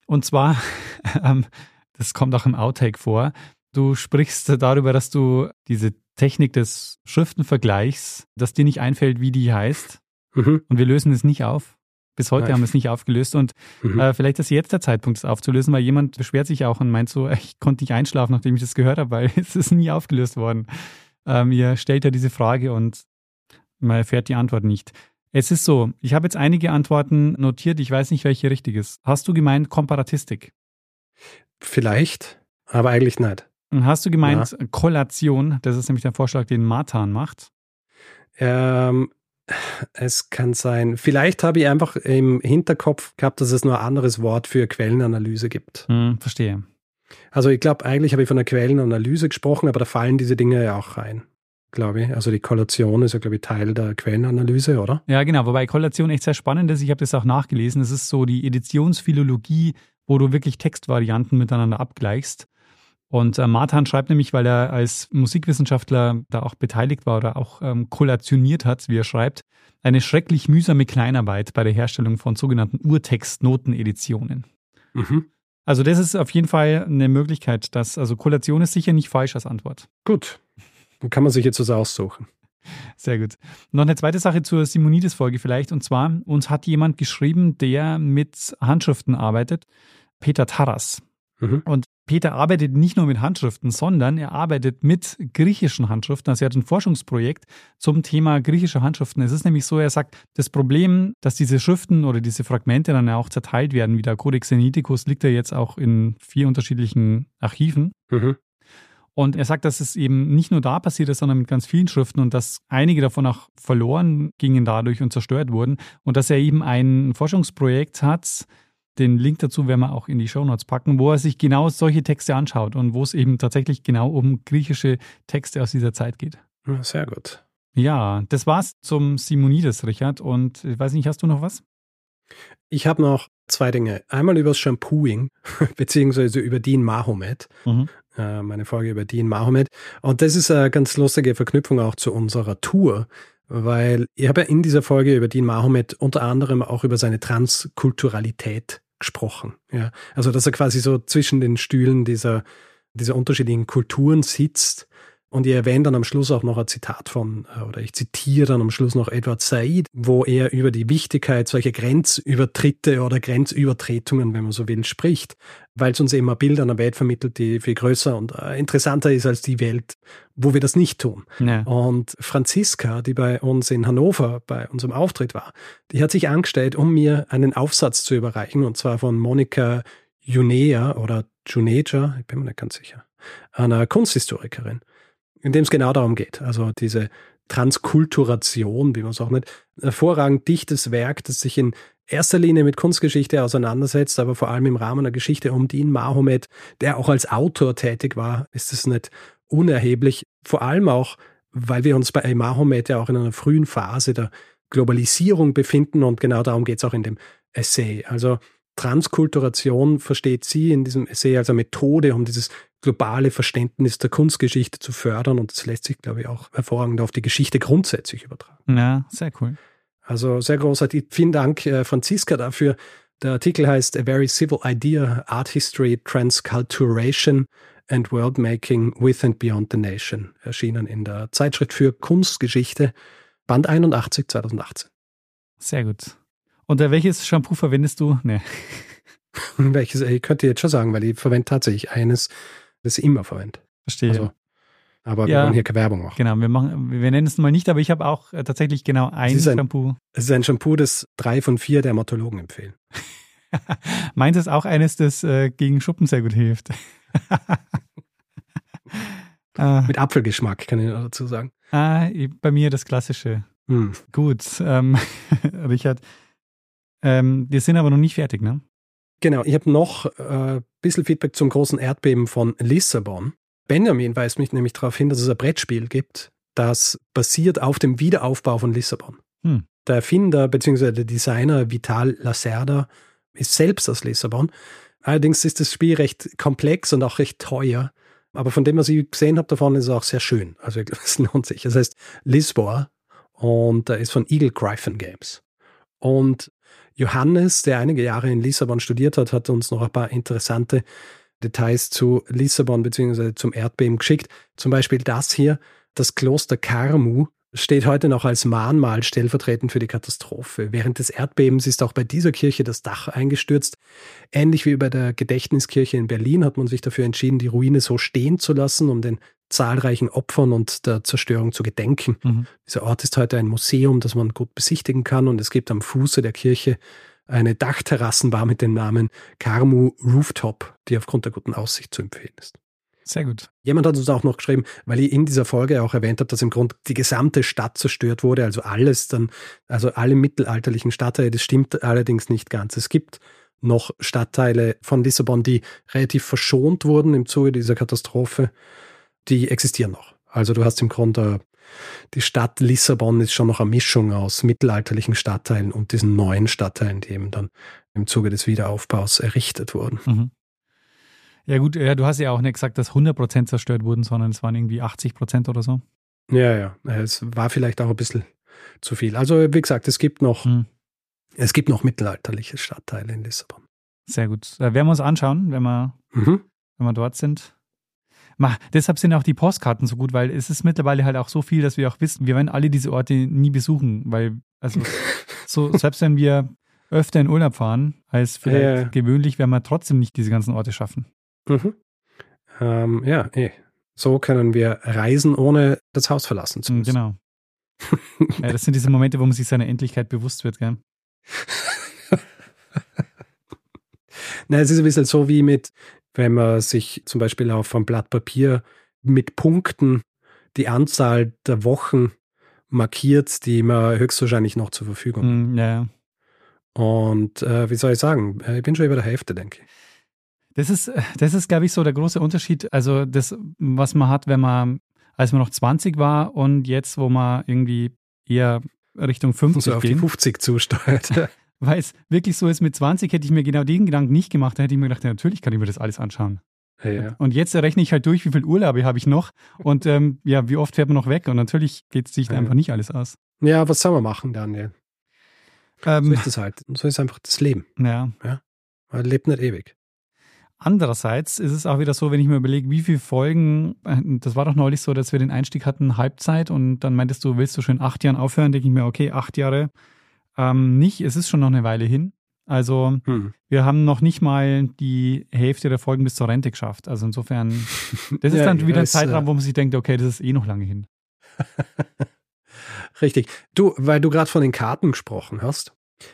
Und zwar, ähm, das kommt auch im Outtake vor. Du sprichst darüber, dass du diese Technik des Schriftenvergleichs, dass dir nicht einfällt, wie die heißt. Mhm. Und wir lösen es nicht auf. Bis heute Nein. haben wir es nicht aufgelöst. Und mhm. äh, vielleicht ist jetzt der Zeitpunkt, es aufzulösen, weil jemand beschwert sich auch und meint so, ich konnte nicht einschlafen, nachdem ich das gehört habe, weil es ist nie aufgelöst worden. Ähm, ihr stellt ja diese Frage und man erfährt die Antwort nicht. Es ist so, ich habe jetzt einige Antworten notiert, ich weiß nicht, welche richtig ist. Hast du gemeint Komparatistik? Vielleicht, aber eigentlich nicht. Hast du gemeint ja. Kollation? Das ist nämlich der Vorschlag, den Matan macht. Ähm, es kann sein. Vielleicht habe ich einfach im Hinterkopf gehabt, dass es nur ein anderes Wort für Quellenanalyse gibt. Hm, verstehe. Also ich glaube, eigentlich habe ich von der Quellenanalyse gesprochen, aber da fallen diese Dinge ja auch rein, glaube ich. Also die Kollation ist ja, glaube ich, Teil der Quellenanalyse, oder? Ja, genau. Wobei Kollation echt sehr spannend ist. Ich habe das auch nachgelesen. Es ist so die Editionsphilologie, wo du wirklich Textvarianten miteinander abgleichst. Und äh, Martin schreibt nämlich, weil er als Musikwissenschaftler da auch beteiligt war oder auch ähm, kollationiert hat, wie er schreibt, eine schrecklich mühsame Kleinarbeit bei der Herstellung von sogenannten Urtext-Noteneditionen. Mhm. Also das ist auf jeden Fall eine Möglichkeit, dass, also Kollation ist sicher nicht falsch als Antwort. Gut. Dann kann man sich jetzt was aussuchen. Sehr gut. Noch eine zweite Sache zur Simonides-Folge vielleicht. Und zwar, uns hat jemand geschrieben, der mit Handschriften arbeitet. Peter Taras. Mhm. Und Peter arbeitet nicht nur mit Handschriften, sondern er arbeitet mit griechischen Handschriften. Also er hat ein Forschungsprojekt zum Thema griechische Handschriften. Es ist nämlich so, er sagt, das Problem, dass diese Schriften oder diese Fragmente dann auch zerteilt werden, wie der Codex Sinaiticus, liegt ja jetzt auch in vier unterschiedlichen Archiven. Mhm. Und er sagt, dass es eben nicht nur da passiert ist, sondern mit ganz vielen Schriften und dass einige davon auch verloren gingen dadurch und zerstört wurden. Und dass er eben ein Forschungsprojekt hat, den Link dazu werden wir auch in die Shownotes packen, wo er sich genau solche Texte anschaut und wo es eben tatsächlich genau um griechische Texte aus dieser Zeit geht. Sehr gut. Ja, das war's zum Simonides, Richard. Und ich weiß nicht, hast du noch was? Ich habe noch zwei Dinge. Einmal über das Shampooing, beziehungsweise über Dean Mahomet. Mhm. Äh, meine Folge über Dean Mahomet. Und das ist eine ganz lustige Verknüpfung auch zu unserer Tour, weil ich habe ja in dieser Folge über Dean Mahomet unter anderem auch über seine Transkulturalität gesprochen. Ja, also dass er quasi so zwischen den Stühlen dieser dieser unterschiedlichen Kulturen sitzt und ihr erwähnt dann am Schluss auch noch ein Zitat von, äh, oder ich zitiere dann am Schluss noch Edward Said, wo er über die Wichtigkeit solcher Grenzübertritte oder Grenzübertretungen, wenn man so will, spricht, weil es uns eben ein Bild einer Welt vermittelt, die viel größer und äh, interessanter ist als die Welt, wo wir das nicht tun. Ja. Und Franziska, die bei uns in Hannover bei unserem Auftritt war, die hat sich angestellt, um mir einen Aufsatz zu überreichen, und zwar von Monika Junea oder Juneja, ich bin mir nicht ganz sicher, einer Kunsthistorikerin in dem es genau darum geht. Also diese Transkulturation, wie man es auch nennt, hervorragend dichtes Werk, das sich in erster Linie mit Kunstgeschichte auseinandersetzt, aber vor allem im Rahmen der Geschichte um Dean Mahomet, der auch als Autor tätig war, ist es nicht unerheblich. Vor allem auch, weil wir uns bei Mahomet ja auch in einer frühen Phase der Globalisierung befinden und genau darum geht es auch in dem Essay. Also Transkulturation versteht sie in diesem Essay als eine Methode, um dieses globale Verständnis der Kunstgeschichte zu fördern. Und das lässt sich, glaube ich, auch hervorragend auf die Geschichte grundsätzlich übertragen. Ja, sehr cool. Also sehr großartig. Vielen Dank, äh, Franziska, dafür. Der Artikel heißt A Very Civil Idea, Art History, Transculturation and World Making with and Beyond the Nation, erschienen in der Zeitschrift für Kunstgeschichte, Band 81 2018. Sehr gut. Und äh, welches Shampoo verwendest du? Nee. welches, ich könnte jetzt schon sagen, weil ich verwende tatsächlich eines, das immer verwende. Verstehe. Also, aber ja, wir wollen hier keine Werbung machen. Genau, wir, machen, wir nennen es mal nicht, aber ich habe auch äh, tatsächlich genau ein, ein Shampoo. Es ist ein Shampoo, das drei von vier Dermatologen empfehlen. Meins ist auch eines, das äh, gegen Schuppen sehr gut hilft. Ah. Mit Apfelgeschmack, kann ich noch dazu sagen. Ah, bei mir das klassische. Hm. Gut, ähm, Richard, ähm, wir sind aber noch nicht fertig, ne? Genau, ich habe noch ein äh, bisschen Feedback zum großen Erdbeben von Lissabon. Benjamin weist mich nämlich darauf hin, dass es ein Brettspiel gibt, das basiert auf dem Wiederaufbau von Lissabon. Hm. Der Erfinder bzw. der Designer Vital Lacerda ist selbst aus Lissabon. Allerdings ist das Spiel recht komplex und auch recht teuer. Aber von dem, was ich gesehen habe davon, ist es auch sehr schön. Also es lohnt sich. Das heißt Lisboa und ist von Eagle Gryphon Games. Und Johannes, der einige Jahre in Lissabon studiert hat, hat uns noch ein paar interessante Details zu Lissabon bzw. zum Erdbeben geschickt. Zum Beispiel das hier, das Kloster Carmu steht heute noch als Mahnmal stellvertretend für die Katastrophe. Während des Erdbebens ist auch bei dieser Kirche das Dach eingestürzt. Ähnlich wie bei der Gedächtniskirche in Berlin hat man sich dafür entschieden, die Ruine so stehen zu lassen, um den zahlreichen Opfern und der Zerstörung zu gedenken. Mhm. Dieser Ort ist heute ein Museum, das man gut besichtigen kann und es gibt am Fuße der Kirche eine Dachterrassenbar mit dem Namen Carmu Rooftop, die aufgrund der guten Aussicht zu empfehlen ist. Sehr gut. Jemand hat uns auch noch geschrieben, weil ich in dieser Folge auch erwähnt habe, dass im Grunde die gesamte Stadt zerstört wurde, also alles dann, also alle mittelalterlichen Stadtteile, das stimmt allerdings nicht ganz. Es gibt noch Stadtteile von Lissabon, die relativ verschont wurden im Zuge dieser Katastrophe, die existieren noch. Also du hast im Grunde die Stadt Lissabon ist schon noch eine Mischung aus mittelalterlichen Stadtteilen und diesen neuen Stadtteilen, die eben dann im Zuge des Wiederaufbaus errichtet wurden. Mhm. Ja gut, ja, du hast ja auch nicht gesagt, dass 100% zerstört wurden, sondern es waren irgendwie 80% oder so. Ja, ja, es war vielleicht auch ein bisschen zu viel. Also wie gesagt, es gibt noch, mhm. es gibt noch mittelalterliche Stadtteile in Lissabon. Sehr gut. Da werden wir uns anschauen, wenn wir, mhm. wenn wir dort sind. Ma, deshalb sind auch die Postkarten so gut, weil es ist mittlerweile halt auch so viel, dass wir auch wissen, wir werden alle diese Orte nie besuchen, weil, also, so, selbst wenn wir öfter in Urlaub fahren als vielleicht ja. gewöhnlich, werden wir trotzdem nicht diese ganzen Orte schaffen. Mhm. Ähm, ja, eh. So können wir reisen, ohne das Haus verlassen zu müssen. Genau. ja, das sind diese Momente, wo man sich seiner Endlichkeit bewusst wird, gell? Na, es ist ein bisschen so wie mit, wenn man sich zum Beispiel auf einem Blatt Papier mit Punkten die Anzahl der Wochen markiert, die man höchstwahrscheinlich noch zur Verfügung hat. Mm, ja. Und äh, wie soll ich sagen, ich bin schon über der Hälfte, denke ich. Das ist, das ist, glaube ich, so der große Unterschied. Also das, was man hat, wenn man, als man noch 20 war und jetzt, wo man irgendwie eher Richtung 50 so auf die 50 zusteuert. Weil es wirklich so ist, mit 20 hätte ich mir genau den Gedanken nicht gemacht. Da hätte ich mir gedacht, ja, natürlich kann ich mir das alles anschauen. Ja, ja. Und jetzt rechne ich halt durch, wie viel Urlaube habe ich noch und ähm, ja, wie oft fährt man noch weg? Und natürlich geht es sich ja. einfach nicht alles aus. Ja, was soll man machen, Daniel? Ähm, so ist es halt. So ist einfach das Leben. Ja. ja. Man lebt nicht ewig. Andererseits ist es auch wieder so, wenn ich mir überlege, wie viele Folgen, äh, das war doch neulich so, dass wir den Einstieg hatten, Halbzeit und dann meintest du, willst du schon acht Jahren aufhören? Denke ich mir, okay, acht Jahre ähm, nicht, es ist schon noch eine Weile hin. Also hm. wir haben noch nicht mal die Hälfte der Folgen bis zur Rente geschafft. Also insofern, das ist ja, dann wieder ein Zeitraum, äh, wo man sich denkt, okay, das ist eh noch lange hin. Richtig. Du, weil du gerade von den Karten gesprochen hast,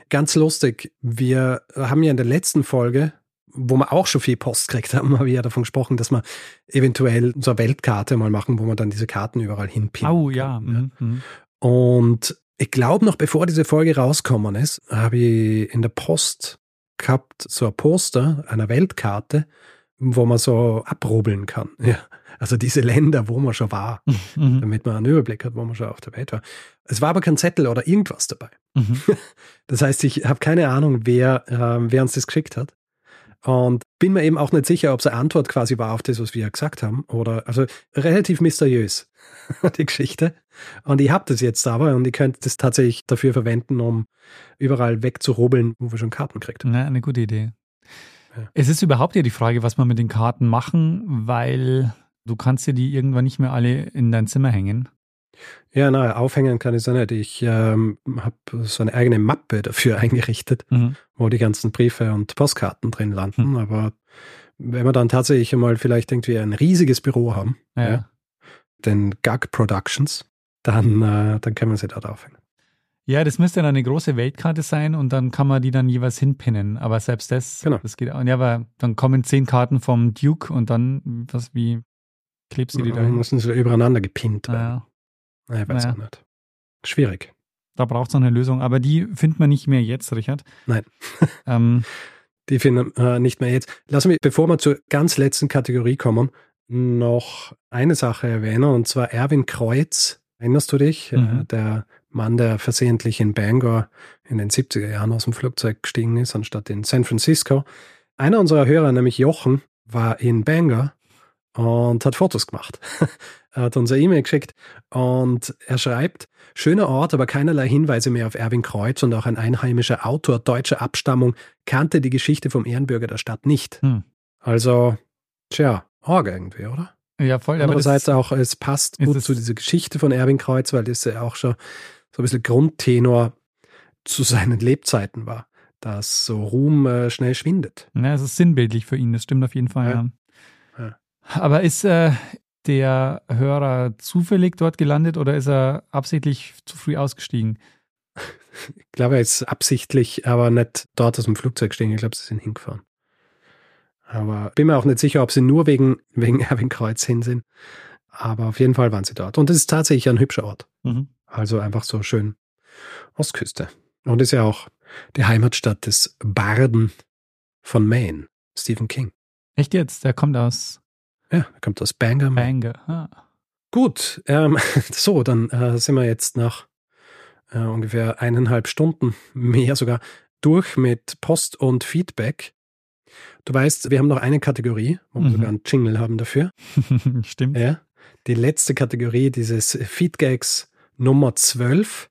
ganz lustig, wir haben ja in der letzten Folge, wo wir auch schon viel Post gekriegt haben, habe ich ja davon gesprochen, dass wir eventuell so eine Weltkarte mal machen, wo man dann diese Karten überall hinpinnen Oh ja. Ja. Mhm, mhm. Und ich glaube, noch bevor diese Folge rausgekommen ist, habe ich in der Post gehabt so ein Poster einer Weltkarte, wo man so abrobeln kann. Ja. Also diese Länder, wo man schon war, mhm. damit man einen Überblick hat, wo man schon auf der Welt war. Es war aber kein Zettel oder irgendwas dabei. Mhm. Das heißt, ich habe keine Ahnung, wer, äh, wer uns das geschickt hat. Und bin mir eben auch nicht sicher, ob es eine Antwort quasi war auf das, was wir gesagt haben. Oder also relativ mysteriös, die Geschichte. Und ich habe das jetzt aber und ich könnte das tatsächlich dafür verwenden, um überall wegzurobeln, wo wir schon Karten kriegt. Ja, eine gute Idee. Ja. Es ist überhaupt ja die Frage, was man mit den Karten machen, weil du kannst ja die irgendwann nicht mehr alle in dein Zimmer hängen. Ja, na, aufhängen kann ich es nicht. Ich ähm, habe so eine eigene Mappe dafür eingerichtet, mhm. wo die ganzen Briefe und Postkarten drin landen. Mhm. Aber wenn wir dann tatsächlich mal vielleicht irgendwie ein riesiges Büro haben, ja. Ja, den Gag Productions, dann, äh, dann können wir sie dort aufhängen. Ja, das müsste dann eine große Weltkarte sein und dann kann man die dann jeweils hinpinnen. Aber selbst das, genau. das geht auch. Ja, aber dann kommen zehn Karten vom Duke und dann, was, wie klebst du die da hin? müssen sie übereinander gepinnt werden. Ja. Ich weiß naja. nicht. Schwierig. Da braucht es noch eine Lösung, aber die findet man nicht mehr jetzt, Richard. Nein. ähm, die finden äh, nicht mehr jetzt. Lass mich, bevor wir zur ganz letzten Kategorie kommen, noch eine Sache erwähnen, und zwar Erwin Kreuz. Erinnerst du dich? Äh, mhm. Der Mann, der versehentlich in Bangor in den 70er Jahren aus dem Flugzeug gestiegen ist, anstatt in San Francisco. Einer unserer Hörer, nämlich Jochen, war in Bangor und hat Fotos gemacht. er hat unser E-Mail geschickt und er schreibt, schöner Ort, aber keinerlei Hinweise mehr auf Erwin Kreuz und auch ein einheimischer Autor deutscher Abstammung kannte die Geschichte vom Ehrenbürger der Stadt nicht. Hm. Also Tja, arg irgendwie, oder? Ja, voll. Aber Andererseits auch, es passt gut zu dieser Geschichte von Erwin Kreuz, weil das ja auch schon so ein bisschen Grundtenor zu seinen Lebzeiten war, dass so Ruhm äh, schnell schwindet. Ja, es ist sinnbildlich für ihn, das stimmt auf jeden Fall. Ja. Ja. Aber ist äh, der Hörer zufällig dort gelandet oder ist er absichtlich zu früh ausgestiegen? Ich glaube, er ist absichtlich, aber nicht dort aus dem Flugzeug stehen. Ich glaube, sie sind hingefahren. Aber bin mir auch nicht sicher, ob sie nur wegen, wegen Erwin Kreuz hin sind. Aber auf jeden Fall waren sie dort. Und es ist tatsächlich ein hübscher Ort. Mhm. Also einfach so schön Ostküste. Und ist ja auch die Heimatstadt des Barden von Maine, Stephen King. Echt jetzt? Der kommt aus Ja, er kommt aus Bangor. Bangor. Ah. Gut, ähm, so, dann äh, sind wir jetzt nach äh, ungefähr eineinhalb Stunden, mehr sogar, durch mit Post und Feedback. Du weißt, wir haben noch eine Kategorie, wo wir Mhm. sogar einen Jingle haben dafür. Stimmt. Ja. Die letzte Kategorie dieses Feedgags Nummer 12.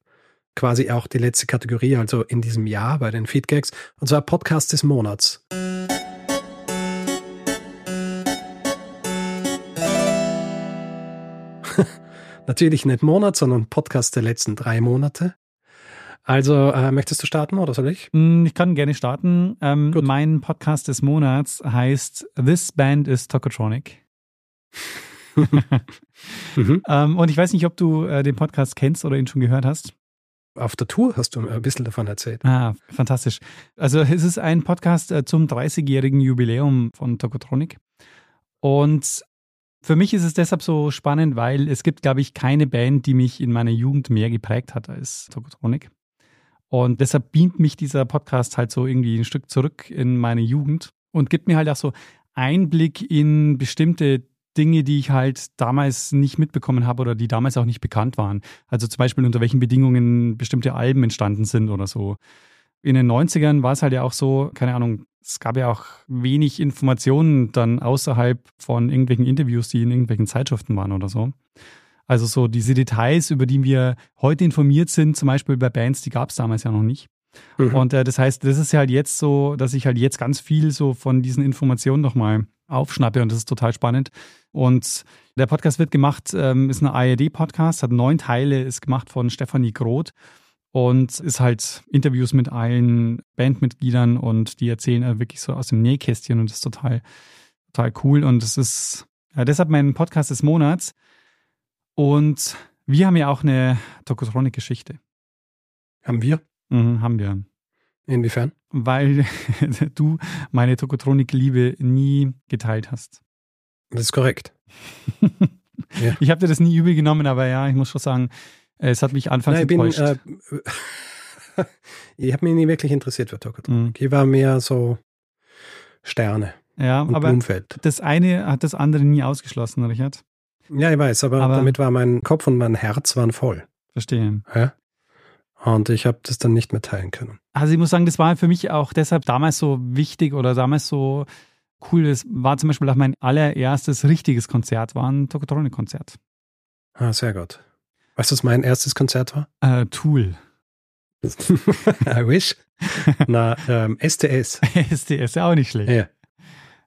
Quasi auch die letzte Kategorie, also in diesem Jahr bei den Feedgags. Und zwar Podcast des Monats. Natürlich nicht Monat, sondern Podcast der letzten drei Monate. Also, äh, möchtest du starten oder soll ich? Mm, Ich kann gerne starten. Ähm, mein Podcast des Monats heißt This Band is Tokotronic. Mhm. Ähm, und ich weiß nicht, ob du äh, den Podcast kennst oder ihn schon gehört hast. Auf der Tour hast du ein bisschen davon erzählt. Ah, fantastisch. Also es ist ein Podcast äh, zum 30-jährigen Jubiläum von Tokotronic. Und für mich ist es deshalb so spannend, weil es gibt, glaube ich, keine Band, die mich in meiner Jugend mehr geprägt hat als Tokotronic. Und deshalb beamt mich dieser Podcast halt so irgendwie ein Stück zurück in meine Jugend und gibt mir halt auch so Einblick in bestimmte Dinge, die ich halt damals nicht mitbekommen habe oder die damals auch nicht bekannt waren. Also zum Beispiel unter welchen Bedingungen bestimmte Alben entstanden sind oder so. In den 90ern war es halt ja auch so, keine Ahnung, es gab ja auch wenig Informationen dann außerhalb von irgendwelchen Interviews, die in irgendwelchen Zeitschriften waren oder so. Also so diese Details, über die wir heute informiert sind, zum Beispiel bei Bands, die gab es damals ja noch nicht. Mhm. Und äh, das heißt, das ist halt jetzt so, dass ich halt jetzt ganz viel so von diesen Informationen nochmal aufschnappe und das ist total spannend. Und der Podcast wird gemacht, ähm, ist ein ARD-Podcast, hat neun Teile, ist gemacht von Stefanie Groth und ist halt Interviews mit allen Bandmitgliedern und die erzählen halt wirklich so aus dem Nähkästchen und das ist total, total cool. Und es ist ja, deshalb mein Podcast des Monats. Und wir haben ja auch eine Tokotronic-Geschichte. Haben wir? Mhm, haben wir Inwiefern? weil du meine Tokotronik-Liebe nie geteilt hast. Das ist korrekt. Ja. Ich habe dir das nie übel genommen, aber ja, ich muss schon sagen, es hat mich anfangs Nein, ich bin, enttäuscht. äh, ich habe mich nie wirklich interessiert für Tokotronik. Mhm. Ich war mehr so Sterne ja, und aber Blumfeld. das eine hat das andere nie ausgeschlossen, Richard. Ja, ich weiß, aber, Aber- damit war mein Kopf und mein Herz waren voll. Verstehe. Ja? Und ich habe das dann nicht mehr teilen können. Also ich muss sagen, das war für mich auch deshalb damals so wichtig oder damals so cool. Das war zum Beispiel auch mein allererstes richtiges Konzert, war ein Tokotronik-Konzert. Ah, sehr gut. Weißt du, was mein erstes Konzert war? Äh, Tool. I wish. Na, ähm, STS. SDS, ja auch nicht schlecht. Ja,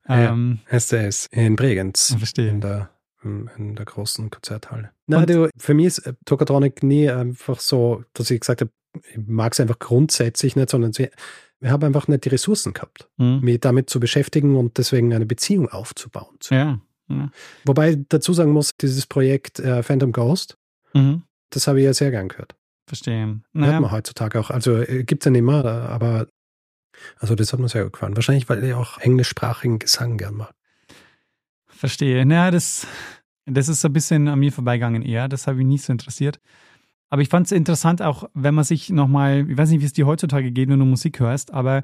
Ähm, STS in Bregenz. Verstehe. In der, in der großen Konzerthalle. Und- du, für mich ist äh, Tokotronic nie einfach so, dass ich gesagt habe, ich mag es einfach grundsätzlich nicht, sondern sie, wir haben einfach nicht die Ressourcen gehabt, Mhm. mich damit zu beschäftigen und deswegen eine Beziehung aufzubauen. Ja. ja. Wobei ich dazu sagen muss, dieses Projekt äh, Phantom Ghost, Mhm. das habe ich ja sehr gern gehört. Verstehe. Hört Naja, man heutzutage auch. Also äh, gibt es ja nicht mehr, aber also das hat mir sehr gut gefallen. Wahrscheinlich, weil ich auch englischsprachigen Gesang gern mag. Verstehe. Naja, das, das ist so ein bisschen an mir vorbeigegangen eher. Das habe ich nicht so interessiert. Aber ich fand es interessant, auch wenn man sich nochmal, ich weiß nicht, wie es dir heutzutage geht, wenn du Musik hörst, aber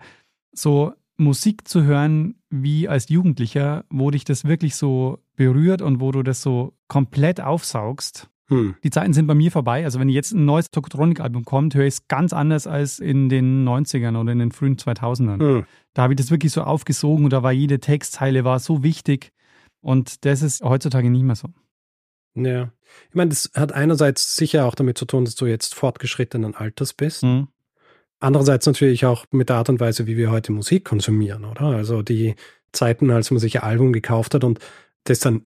so Musik zu hören wie als Jugendlicher, wo dich das wirklich so berührt und wo du das so komplett aufsaugst. Hm. Die Zeiten sind bei mir vorbei. Also wenn jetzt ein neues Tokotronic-Album kommt, höre ich es ganz anders als in den 90ern oder in den frühen 2000ern. Hm. Da habe ich das wirklich so aufgesogen und da war jede Textzeile war so wichtig. Und das ist heutzutage nicht mehr so. Ja. Ich meine, das hat einerseits sicher auch damit zu tun, dass du jetzt fortgeschrittenen Alters bist. Mhm. Andererseits natürlich auch mit der Art und Weise, wie wir heute Musik konsumieren, oder? Also die, Zeiten, als man sich ein Album gekauft hat und das dann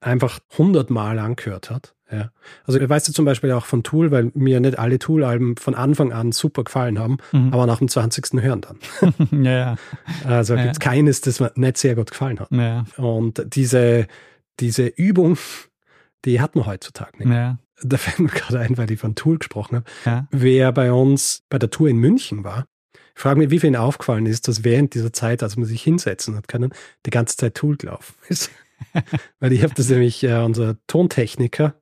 einfach hundertmal angehört hat. Ja. Also weißt du zum Beispiel auch von Tool, weil mir nicht alle Tool-Alben von Anfang an super gefallen haben, mhm. aber nach dem 20. hören dann. ja, ja. Also ja. gibt es keines, das mir nicht sehr gut gefallen hat. Ja. Und diese, diese Übung, die hat man heutzutage nicht. Ja. Da fällt mir gerade ein, weil ich von Tool gesprochen habe. Ja. Wer bei uns bei der Tour in München war, ich frage mich, wie vielen aufgefallen ist, dass während dieser Zeit, als man sich hinsetzen hat können, die ganze Zeit Tool gelaufen ist. weil ich habe das nämlich, äh, unser Tontechniker,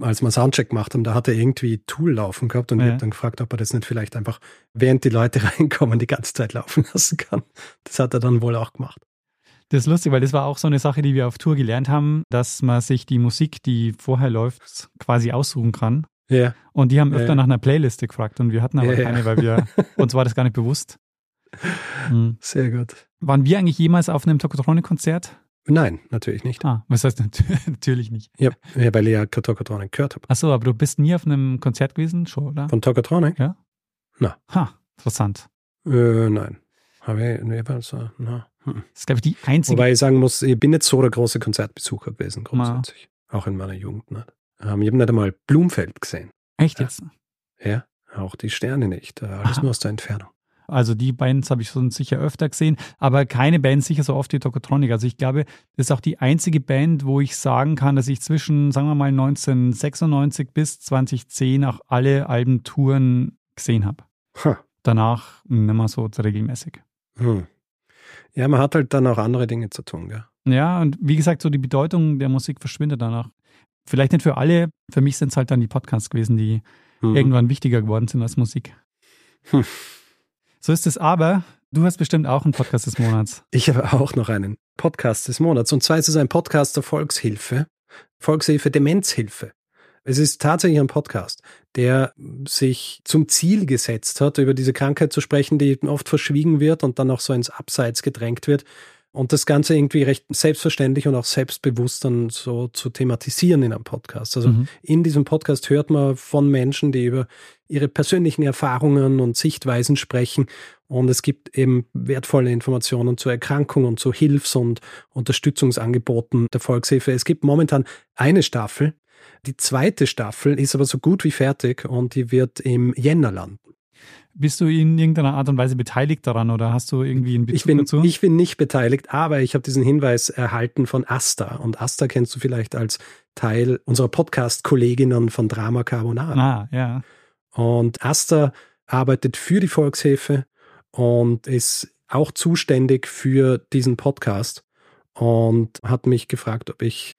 als wir Soundcheck gemacht haben, da hat er irgendwie Tool laufen gehabt und ja. ich habe dann gefragt, ob er das nicht vielleicht einfach, während die Leute reinkommen, die ganze Zeit laufen lassen kann. Das hat er dann wohl auch gemacht. Das ist lustig, weil das war auch so eine Sache, die wir auf Tour gelernt haben, dass man sich die Musik, die vorher läuft, quasi aussuchen kann. Ja. Und die haben öfter ja. nach einer Playliste gefragt und wir hatten aber ja, keine, weil wir, uns war das gar nicht bewusst. Mhm. Sehr gut. Waren wir eigentlich jemals auf einem Tokotronic-Konzert? Nein, natürlich nicht. Ah, was heißt natürlich nicht? Ja, ja weil ich ja Tokotronic gehört habe. Achso, aber du bist nie auf einem Konzert gewesen, schon, oder? Von Tokotronic? Ja. Na. Ha, interessant. Äh, nein. Habe ich, nee, also, na. Hm. Das ist, glaube ich, die einzige. Wobei ich sagen muss, ich bin nicht so der große Konzertbesucher gewesen, grundsätzlich. Na. Auch in meiner Jugend nicht. Ähm, ich habe nicht einmal Blumfeld gesehen. Echt jetzt? Ja, auch die Sterne nicht. Äh, alles Aha. nur aus der Entfernung. Also die Bands habe ich sonst sicher öfter gesehen, aber keine Band sicher so oft wie Tokotronic. Also ich glaube, das ist auch die einzige Band, wo ich sagen kann, dass ich zwischen, sagen wir mal, 1996 bis 2010 auch alle Alben Touren gesehen habe. Huh. Danach nicht mehr so regelmäßig. Hm. Ja, man hat halt dann auch andere Dinge zu tun, ja. Ja, und wie gesagt, so die Bedeutung der Musik verschwindet danach. Vielleicht nicht für alle, für mich sind es halt dann die Podcasts gewesen, die hm. irgendwann wichtiger geworden sind als Musik. Hm. So ist es aber. Du hast bestimmt auch einen Podcast des Monats. Ich habe auch noch einen Podcast des Monats. Und zwar ist es ein Podcast der Volkshilfe. Volkshilfe Demenzhilfe. Es ist tatsächlich ein Podcast, der sich zum Ziel gesetzt hat, über diese Krankheit zu sprechen, die oft verschwiegen wird und dann auch so ins Abseits gedrängt wird. Und das Ganze irgendwie recht selbstverständlich und auch selbstbewusst dann so zu thematisieren in einem Podcast. Also mhm. in diesem Podcast hört man von Menschen, die über ihre persönlichen Erfahrungen und Sichtweisen sprechen. Und es gibt eben wertvolle Informationen zur Erkrankung und zu Hilfs- und Unterstützungsangeboten der Volkshilfe. Es gibt momentan eine Staffel. Die zweite Staffel ist aber so gut wie fertig und die wird im Jänner landen. Bist du in irgendeiner Art und Weise beteiligt daran oder hast du irgendwie einen Bezug ich bin, dazu? Ich bin nicht beteiligt, aber ich habe diesen Hinweis erhalten von Asta. Und Asta kennst du vielleicht als Teil unserer Podcast-Kolleginnen von Drama Carbonara. Ah, ja. Und Asta arbeitet für die Volkshilfe und ist auch zuständig für diesen Podcast und hat mich gefragt, ob ich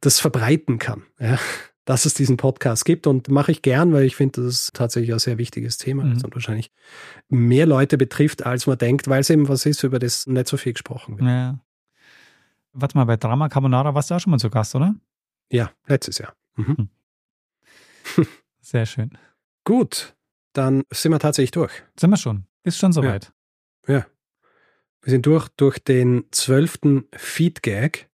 das verbreiten kann. Ja dass es diesen Podcast gibt und mache ich gern, weil ich finde, das ist tatsächlich ein sehr wichtiges Thema mhm. und wahrscheinlich mehr Leute betrifft, als man denkt, weil es eben was ist, über das nicht so viel gesprochen wird. Ja. Warte mal, bei Drama Carbonara warst du auch schon mal zu Gast, oder? Ja, letztes Jahr. Mhm. Hm. Sehr schön. Gut, dann sind wir tatsächlich durch. Sind wir schon. Ist schon soweit. Ja. ja. Wir sind durch durch den zwölften Feed-Gag.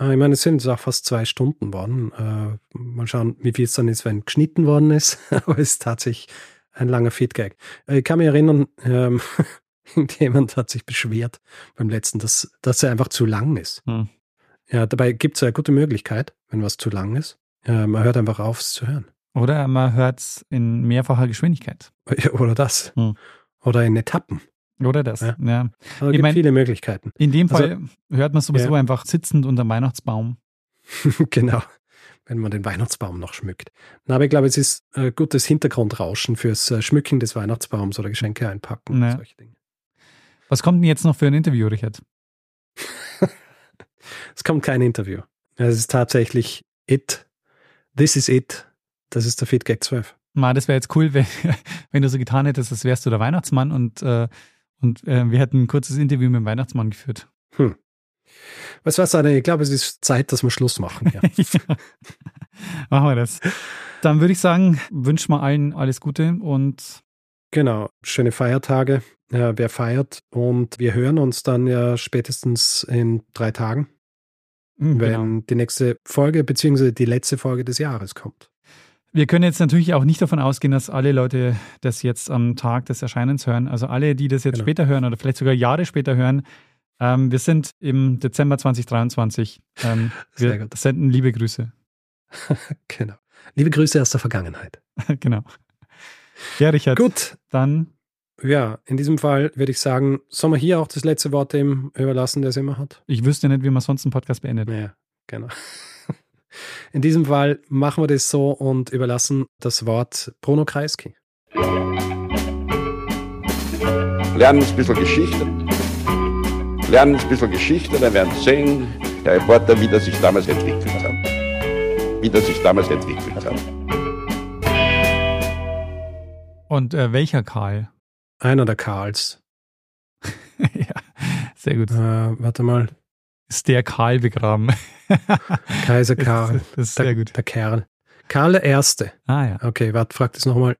Äh, ich meine, es sind auch fast zwei Stunden worden. Äh, mal schauen, wie viel es dann ist, wenn geschnitten worden ist. Aber es ist tatsächlich ein langer Feedgag. Äh, ich kann mich erinnern, ähm, jemand hat sich beschwert beim letzten, dass, dass er einfach zu lang ist. Hm. Ja, dabei gibt es eine gute Möglichkeit, wenn was zu lang ist. Ja, man hört einfach auf, es zu hören. Oder man hört es in mehrfacher Geschwindigkeit. Oder das. Hm. Oder in Etappen. Oder das, ja. ja. Also es gibt mein, viele Möglichkeiten. In dem Fall also, hört man sowieso ja. einfach sitzend unter dem Weihnachtsbaum. genau, wenn man den Weihnachtsbaum noch schmückt. Na, aber ich glaube, es ist äh, gutes Hintergrundrauschen fürs äh, Schmücken des Weihnachtsbaums oder Geschenke einpacken ja. und solche Dinge. Was kommt denn jetzt noch für ein Interview, Richard? es kommt kein Interview. Es ist tatsächlich It. This is It. Das ist der Feedgag 12. Ma, das wäre jetzt cool, wenn, wenn du so getan hättest, als wärst du der Weihnachtsmann und äh, und äh, wir hätten ein kurzes Interview mit dem Weihnachtsmann geführt. Hm. Was war's, Anne? Ich glaube, es ist Zeit, dass wir Schluss machen. Ja. ja. Machen wir das. Dann würde ich sagen, wünschen wir allen alles Gute und Genau, schöne Feiertage. Ja, wer feiert und wir hören uns dann ja spätestens in drei Tagen, mhm, wenn genau. die nächste Folge beziehungsweise die letzte Folge des Jahres kommt. Wir können jetzt natürlich auch nicht davon ausgehen, dass alle Leute das jetzt am Tag des Erscheinens hören. Also alle, die das jetzt genau. später hören oder vielleicht sogar Jahre später hören, Ähm, wir sind im Dezember 2023. Ähm, Sehr wir gut. senden liebe Grüße. Genau. Liebe Grüße aus der Vergangenheit. genau. Ja, Richard, Gut, dann ja, in diesem Fall würde ich sagen, sollen wir hier auch das letzte Wort dem überlassen, der es immer hat? ich wüsste nicht, wie man sonst einen Podcast beendet. Ja, genau. In diesem Fall machen wir das so und überlassen das Wort Bruno Kreisky. Lernen ein bisschen Geschichte. Lernen ein bisschen Geschichte, dann werden Sie sehen, Herr Reporter, wie das sich damals entwickelt hat. Wie das sich damals entwickelt hat. Und äh, welcher Karl? Einer der Karls. ja, sehr gut. Äh, warte mal, Ist der Karl begraben? Kaiser Karl. Das ist der, sehr gut. Der Kerl. Karl der Erste. Ah ja. Okay, warte, frag das nochmal.